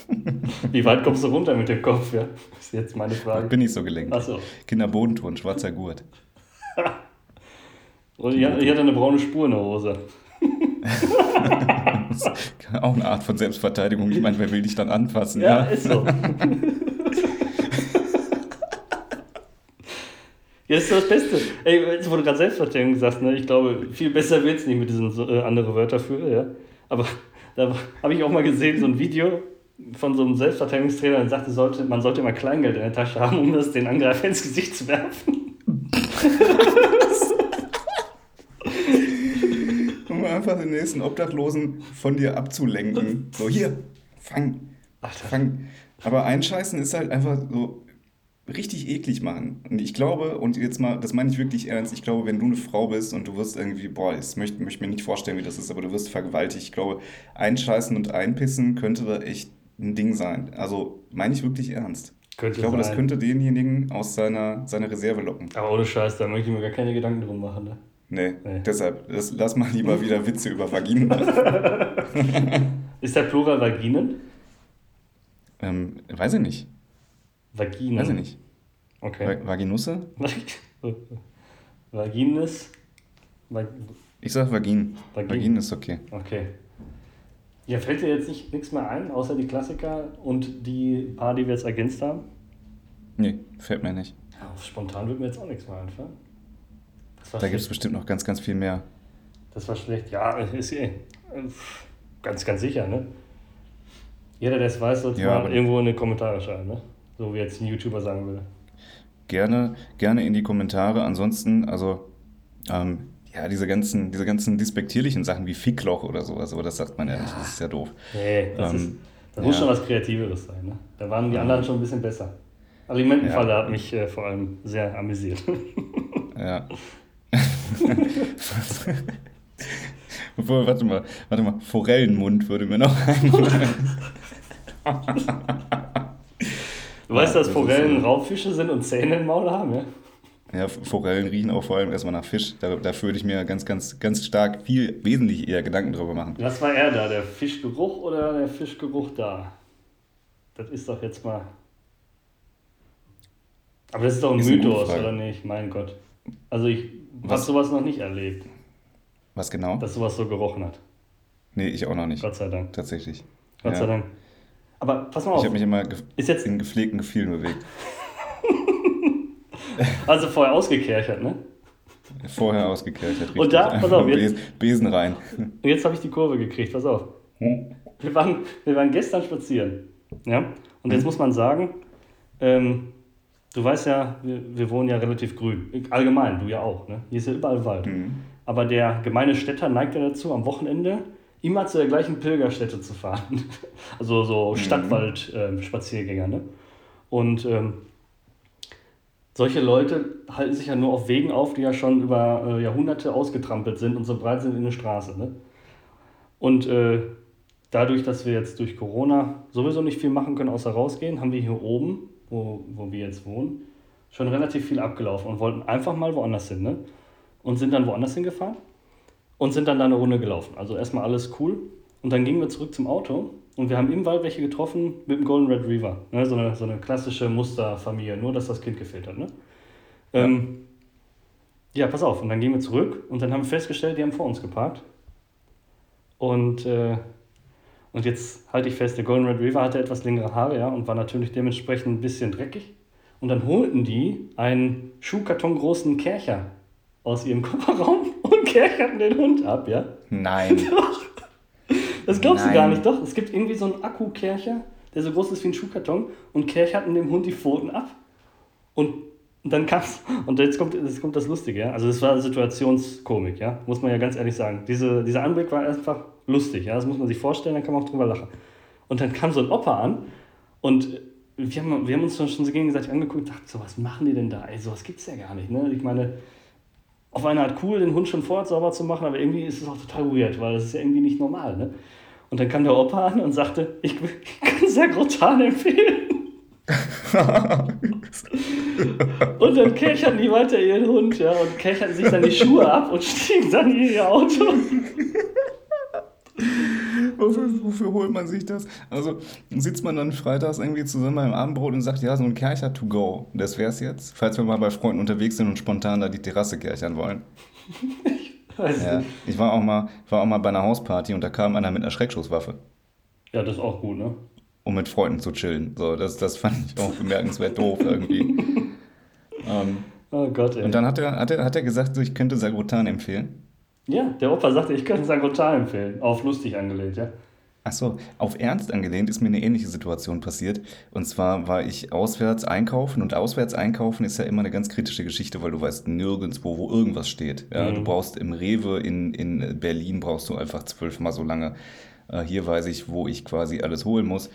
S2: Wie weit kommst du runter mit dem Kopf, ja? Ist jetzt meine Frage.
S1: Bin ich so gelenkt.
S2: Achso.
S1: Kinderbodenton, schwarzer Gurt.
S2: und ich hatte eine braune Spur in der Hose.
S1: auch eine Art von Selbstverteidigung. Ich meine, wer will dich dann anfassen?
S2: Ja, ja? ist so. Ja, das ist das Beste. Ey, jetzt wurde gerade Selbstverteidigung gesagt, ne? Ich glaube, viel besser wird es nicht mit diesen äh, anderen Wörtern für, ja. Aber da habe ich auch mal gesehen, so ein Video von so einem Selbstverteidigungstrainer, der sagte, sollte, man sollte immer Kleingeld in der Tasche haben, um das den Angreifer ins Gesicht zu werfen.
S1: um einfach den nächsten Obdachlosen von dir abzulenken. So, hier, fang. Fang. Aber einscheißen ist halt einfach so richtig eklig machen. Und ich glaube, und jetzt mal, das meine ich wirklich ernst, ich glaube, wenn du eine Frau bist und du wirst irgendwie, boah, ich möchte, möchte mir nicht vorstellen, wie das ist, aber du wirst vergewaltigt. Ich glaube, einscheißen und einpissen könnte da echt ein Ding sein. Also meine ich wirklich ernst.
S2: Könnte
S1: ich glaube,
S2: sein.
S1: das könnte denjenigen aus seiner, seiner Reserve locken.
S2: Aber ohne Scheiß, da möchte ich mir gar keine Gedanken drum machen, ne?
S1: Nee, nee. deshalb, das, lass mal lieber wieder Witze über Vaginen machen.
S2: ist der Plural Vaginen?
S1: Ähm, weiß ich nicht.
S2: Vaginen.
S1: Weiß ich nicht.
S2: Okay.
S1: Vaginusse?
S2: Vagines? Vag
S1: ich sag Vagin. Vagin. Vagin ist okay.
S2: Okay. Ja, fällt dir jetzt nicht, nichts mehr ein, außer die Klassiker und die paar, die wir jetzt ergänzt haben?
S1: Nee, fällt mir nicht.
S2: Ja, spontan wird mir jetzt auch nichts mehr einfallen.
S1: Da gibt es bestimmt noch ganz, ganz viel mehr.
S2: Das war schlecht. Ja, ist eh. Ganz, ganz sicher, ne? Jeder, der es weiß, soll es ja, mal irgendwo in die Kommentare schreiben, ne? So wie jetzt ein YouTuber sagen würde.
S1: Gerne, gerne in die Kommentare. Ansonsten, also, ähm, ja, diese ganzen, diese ganzen despektierlichen Sachen wie Fickloch oder sowas, aber das sagt man ja, ja. nicht, das ist ja doof.
S2: Nee, das, ähm, ist, das muss schon was Kreativeres sein. Ne? Da waren die anderen schon ein bisschen besser. Alimentenfalle ja. hat mich äh, vor allem sehr amüsiert.
S1: Ja. Obwohl, warte mal, warte mal, Forellenmund würde mir noch einfallen.
S2: Du weißt, ja, dass das Forellen so. Raubfische sind und Zähne im Maul haben, ja?
S1: Ja, Forellen riechen auch vor allem erstmal nach Fisch. Da, da würde ich mir ganz, ganz, ganz stark viel, wesentlich eher Gedanken drüber machen.
S2: Was war er da, der Fischgeruch oder der Fischgeruch da? Das ist doch jetzt mal. Aber das ist doch ein ist Mythos, oder nicht? Mein Gott. Also ich habe sowas noch nicht erlebt.
S1: Was genau?
S2: Dass sowas so gerochen hat.
S1: Nee, ich auch noch nicht.
S2: Gott sei Dank.
S1: Tatsächlich.
S2: Gott ja. sei Dank. Aber pass mal auf.
S1: Ich habe mich immer ist jetzt in gepflegten Gefühlen bewegt.
S2: also vorher ausgekerchert, ne?
S1: Vorher ausgekerchert, richtig.
S2: Und da, pass auf,
S1: jetzt, Besen rein.
S2: Und jetzt habe ich die Kurve gekriegt, pass auf. Hm? Wir, waren, wir waren gestern spazieren. Ja? Und jetzt hm? muss man sagen, ähm, du weißt ja, wir, wir, wohnen ja relativ grün. Allgemein, du ja auch. Ne? Hier ist ja überall Wald. Mhm. Aber der gemeine Städter neigt ja dazu, am Wochenende immer zu der gleichen Pilgerstätte zu fahren. Also so mhm. Stadtwald-Spaziergänger. Ähm, ne? Und ähm, solche Leute halten sich ja nur auf Wegen auf, die ja schon über äh, Jahrhunderte ausgetrampelt sind und so breit sind wie eine Straße. Ne? Und äh, dadurch, dass wir jetzt durch Corona sowieso nicht viel machen können, außer rausgehen, haben wir hier oben, wo, wo wir jetzt wohnen, schon relativ viel abgelaufen und wollten einfach mal woanders hin. Ne? Und sind dann woanders hingefahren und sind dann da eine Runde gelaufen. Also erstmal alles cool. Und dann gingen wir zurück zum Auto und wir haben im Wald welche getroffen mit dem Golden Red Reaver. Ne? So, eine, so eine klassische Musterfamilie, nur dass das Kind gefehlt hat. Ne? Ja. Ähm, ja, pass auf. Und dann gehen wir zurück und dann haben wir festgestellt, die haben vor uns geparkt. Und, äh, und jetzt halte ich fest, der Golden Red Reaver hatte etwas längere Haare ja, und war natürlich dementsprechend ein bisschen dreckig. Und dann holten die einen Schuhkarton großen aus ihrem Kofferraum kerchern den Hund ab, ja?
S1: Nein.
S2: Doch. Das glaubst Nein. du gar nicht, doch. Es gibt irgendwie so einen Akkukercher, der so groß ist wie ein Schuhkarton und kercherten dem Hund die Pfoten ab. Und dann kam's, und jetzt kommt, jetzt kommt das Lustige, ja. Also, das war Situationskomik, ja. Muss man ja ganz ehrlich sagen. Diese, dieser Anblick war einfach lustig, ja. Das muss man sich vorstellen, dann kann man auch drüber lachen. Und dann kam so ein Opa an und wir haben, wir haben uns schon so gegenseitig angeguckt und dachten, so, was machen die denn da? Ey, sowas gibt's ja gar nicht, ne? Ich meine, auf eine Art cool, den Hund schon vorher sauber zu machen, aber irgendwie ist es auch total weird, weil das ist ja irgendwie nicht normal. Ne? Und dann kam der Opa an und sagte, ich, ich kann Sagrotan empfehlen. Und dann kechern die weiter ihren Hund, ja, und kechern sich dann die Schuhe ab und stiegen dann in ihr Auto.
S1: wofür, wofür, holt man sich das? Also sitzt man dann freitags irgendwie zusammen beim Abendbrot und sagt, ja, so ein Kercher to go. Das wär's jetzt, falls wir mal bei Freunden unterwegs sind und spontan da die Terrasse kerchern wollen. ich weiß ja, nicht. Ich war auch, mal, war auch mal bei einer Hausparty und da kam einer mit einer Schreckschusswaffe.
S2: Ja, das ist auch gut, ne?
S1: Um mit Freunden zu chillen. So, das, das fand ich auch bemerkenswert doof irgendwie. ähm,
S2: oh Gott, ey.
S1: Und dann hat er, hat er, hat er gesagt, ich könnte Sagrotan empfehlen.
S2: Ja, der Opa sagte, ich könnte Sangotal empfehlen. Auf lustig angelehnt, ja.
S1: Achso, auf Ernst angelehnt ist mir eine ähnliche Situation passiert. Und zwar war ich auswärts einkaufen und auswärts einkaufen ist ja immer eine ganz kritische Geschichte, weil du weißt nirgendwo, wo irgendwas steht. Ja, mhm. Du brauchst im Rewe in, in Berlin brauchst du einfach zwölfmal so lange. Äh, hier weiß ich, wo ich quasi alles holen muss.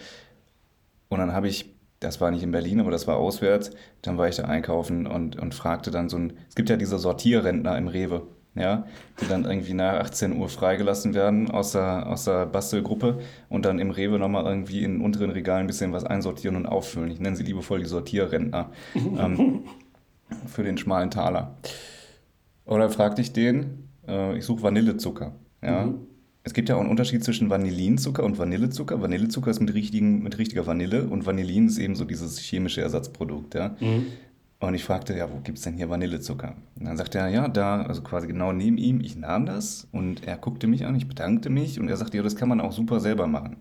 S1: Und dann habe ich, das war nicht in Berlin, aber das war auswärts, dann war ich da einkaufen und, und fragte dann so ein, es gibt ja diese Sortierrentner im Rewe ja, die dann irgendwie nach 18 Uhr freigelassen werden aus der, aus der Bastelgruppe und dann im Rewe nochmal irgendwie in unteren Regalen ein bisschen was einsortieren und auffüllen. Ich nenne sie liebevoll die Sortierrentner ähm, für den schmalen Taler. Oder fragte ich den, äh, ich suche Vanillezucker. Ja. Mhm. Es gibt ja auch einen Unterschied zwischen Vanillinzucker und Vanillezucker. Vanillezucker ist mit, richtigen, mit richtiger Vanille und Vanillin ist eben so dieses chemische Ersatzprodukt. Ja. Mhm. Und ich fragte, ja, wo gibt es denn hier Vanillezucker? Und dann sagte er, ja, da, also quasi genau neben ihm. Ich nahm das und er guckte mich an, ich bedankte mich und er sagte, ja, das kann man auch super selber machen.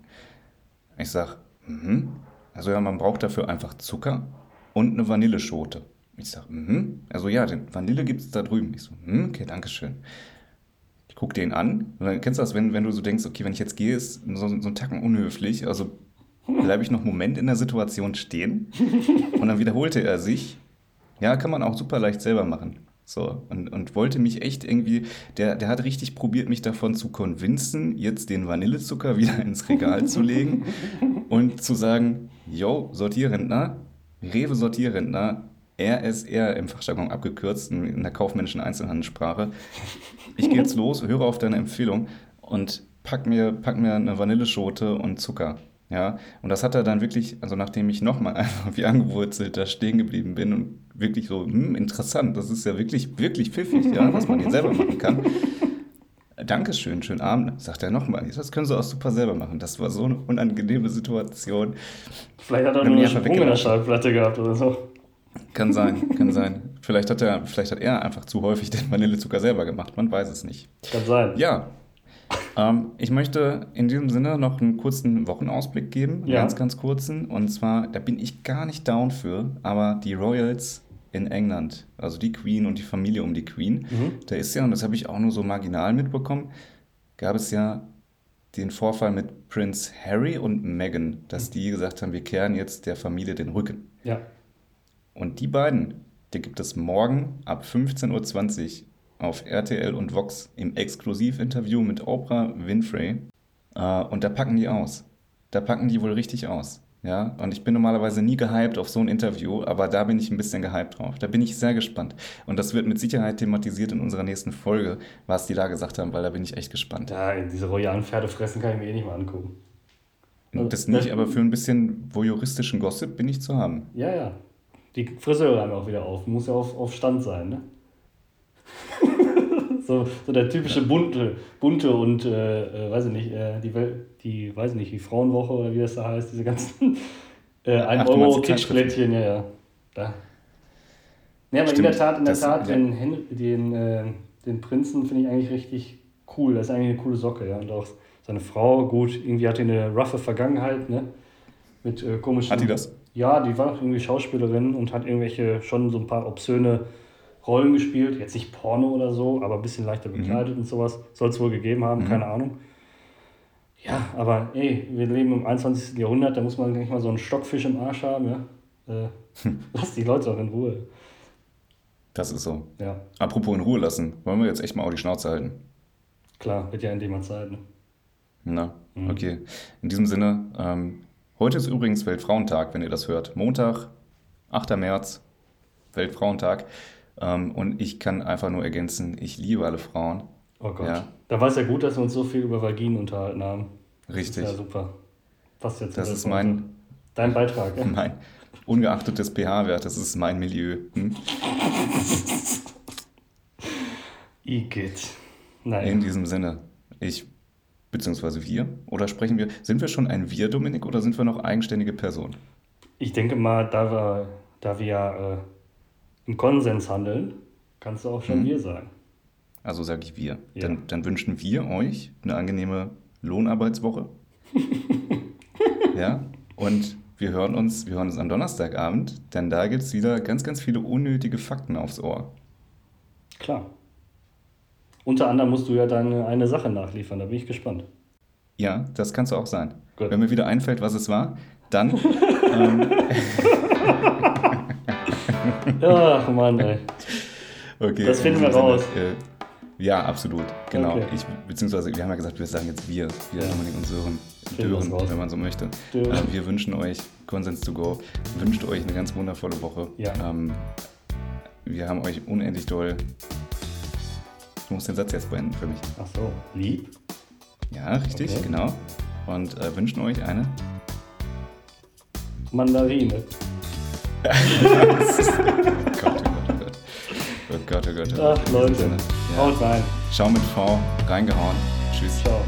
S1: Ich sag, mhm. Also ja, man braucht dafür einfach Zucker und eine Vanilleschote. Ich sag, mhm. Also ja, Vanille gibt es da drüben. Ich so, mhm, okay, danke schön. Guck den an. Und dann kennst du das, wenn, wenn du so denkst, okay, wenn ich jetzt gehe, ist so, so ein Tacken unhöflich. Also bleibe ich noch einen Moment in der Situation stehen. Und dann wiederholte er sich ja, kann man auch super leicht selber machen. So, und, und wollte mich echt irgendwie, der, der hat richtig probiert, mich davon zu konvinzen, jetzt den Vanillezucker wieder ins Regal zu legen und zu sagen, yo, Sortierrentner, Rewe Sortierrentner, RSR im Fachjargon abgekürzt, in der kaufmännischen Einzelhandelssprache. Ich gehe jetzt los, höre auf deine Empfehlung und pack mir, pack mir eine Vanilleschote und Zucker. Ja, und das hat er dann wirklich, also nachdem ich nochmal einfach wie angewurzelt da stehen geblieben bin und wirklich so, hm, interessant, das ist ja wirklich, wirklich pfiffig, ja, was man hier selber machen kann. Dankeschön, schönen Abend, sagt er nochmal. Das können Sie auch super selber machen. Das war so eine unangenehme Situation.
S2: Vielleicht hat er nur einen Sprung in der Schallplatte gehabt oder so.
S1: Kann sein, kann sein. Vielleicht hat, er, vielleicht hat er einfach zu häufig den Vanillezucker selber gemacht, man weiß es nicht.
S2: Kann sein.
S1: Ja, ähm, ich möchte in diesem Sinne noch einen kurzen Wochenausblick geben, ja. ganz, ganz kurzen. Und zwar, da bin ich gar nicht down für, aber die Royals in England, also die Queen und die Familie um die Queen, mhm. da ist ja, und das habe ich auch nur so marginal mitbekommen, gab es ja den Vorfall mit Prince Harry und Meghan, dass mhm. die gesagt haben, wir kehren jetzt der Familie den Rücken.
S2: Ja.
S1: Und die beiden, die gibt es morgen ab 15.20 Uhr auf RTL und Vox im Exklusivinterview mit Oprah Winfrey. Äh, und da packen die aus. Da packen die wohl richtig aus. Ja, und ich bin normalerweise nie gehypt auf so ein Interview, aber da bin ich ein bisschen gehypt drauf. Da bin ich sehr gespannt. Und das wird mit Sicherheit thematisiert in unserer nächsten Folge, was die da gesagt haben, weil da bin ich echt gespannt.
S2: Ja, diese royalen Pferdefressen kann ich mir eh nicht mal angucken.
S1: Das nicht, aber für ein bisschen voyeuristischen Gossip bin ich zu haben.
S2: Ja, ja. Die Friseure haben auch wieder auf. Muss ja auf, auf Stand sein, ne? so, so der typische bunte, bunte und, äh, äh, weiß ich nicht, äh, die, die, weiß ich nicht, die Frauenwoche oder wie das da heißt, diese ganzen äh, 1 Ach, Euro Kitschblättchen, ja, ja. Da. Ja, aber Stimmt, in der Tat, in der Tat, ja. den, den, äh, den Prinzen finde ich eigentlich richtig cool. Das ist eigentlich eine coole Socke, ja. Und auch seine Frau, gut, irgendwie hat die eine roughe Vergangenheit, ne? Mit äh, komischen.
S1: Hat die das?
S2: Ja, die war irgendwie Schauspielerin und hat irgendwelche schon so ein paar obszöne Rollen gespielt. Jetzt nicht Porno oder so, aber ein bisschen leichter bekleidet mhm. und sowas. Soll es wohl gegeben haben, mhm. keine Ahnung. Ja, aber ey, wir leben im 21. Jahrhundert, da muss man nicht mal so einen Stockfisch im Arsch haben, ja. Äh, lass die Leute doch in Ruhe.
S1: Das ist so.
S2: Ja.
S1: Apropos in Ruhe lassen, wollen wir jetzt echt mal auch die Schnauze halten?
S2: Klar, wird ja endlich mal Zeit, ne?
S1: Na, mhm. okay. In diesem Sinne, ähm, heute ist übrigens Weltfrauentag, wenn ihr das hört. Montag, 8. März, Weltfrauentag. Ähm, und ich kann einfach nur ergänzen, ich liebe alle Frauen.
S2: Oh Gott. Ja. Da war es ja gut, dass wir uns so viel über Vaginen unterhalten haben.
S1: Richtig.
S2: Das ist ja super. Passt jetzt
S1: Das ist mein.
S2: Dein Beitrag, ja?
S1: Mein. Ungeachtet des pH-Werts, das ist mein Milieu. Hm?
S2: Igitt. Nein.
S1: In diesem Sinne, ich, beziehungsweise wir, oder sprechen wir, sind wir schon ein Wir, Dominik, oder sind wir noch eigenständige Personen?
S2: Ich denke mal, da wir, da wir äh, im Konsens handeln, kannst du auch schon hm. wir sagen.
S1: Also sage ich wir. Ja. Dann, dann wünschen wir euch eine angenehme Lohnarbeitswoche. ja, und wir hören uns, wir hören uns am Donnerstagabend, denn da gibt es wieder ganz, ganz viele unnötige Fakten aufs Ohr.
S2: Klar. Unter anderem musst du ja deine eine Sache nachliefern, da bin ich gespannt.
S1: Ja, das kannst du auch sein. Gut. Wenn mir wieder einfällt, was es war, dann. ähm,
S2: Ach Mann, ey.
S1: Okay.
S2: Das finden wir raus.
S1: Äh, ja, absolut. Genau. Okay. Ich, beziehungsweise, wir haben ja gesagt, wir sagen jetzt wir, wir ja. Dominik und Sören, Dören, wenn man so möchte. Äh, wir wünschen euch, Konsens to go, wünscht euch eine ganz wundervolle Woche.
S2: Ja.
S1: Ähm, wir haben euch unendlich doll. Du musst den Satz jetzt beenden für mich.
S2: Ach so, lieb?
S1: Ja, richtig, okay. genau. Und äh, wünschen euch eine
S2: Mandarine.
S1: oh Gott, oh Gott, oh Gott. Oh Gott,
S2: oh Gott. Ach, Leute. Ja. Haut rein.
S1: Schau mit V, reingehauen. Tschüss.
S2: Ciao.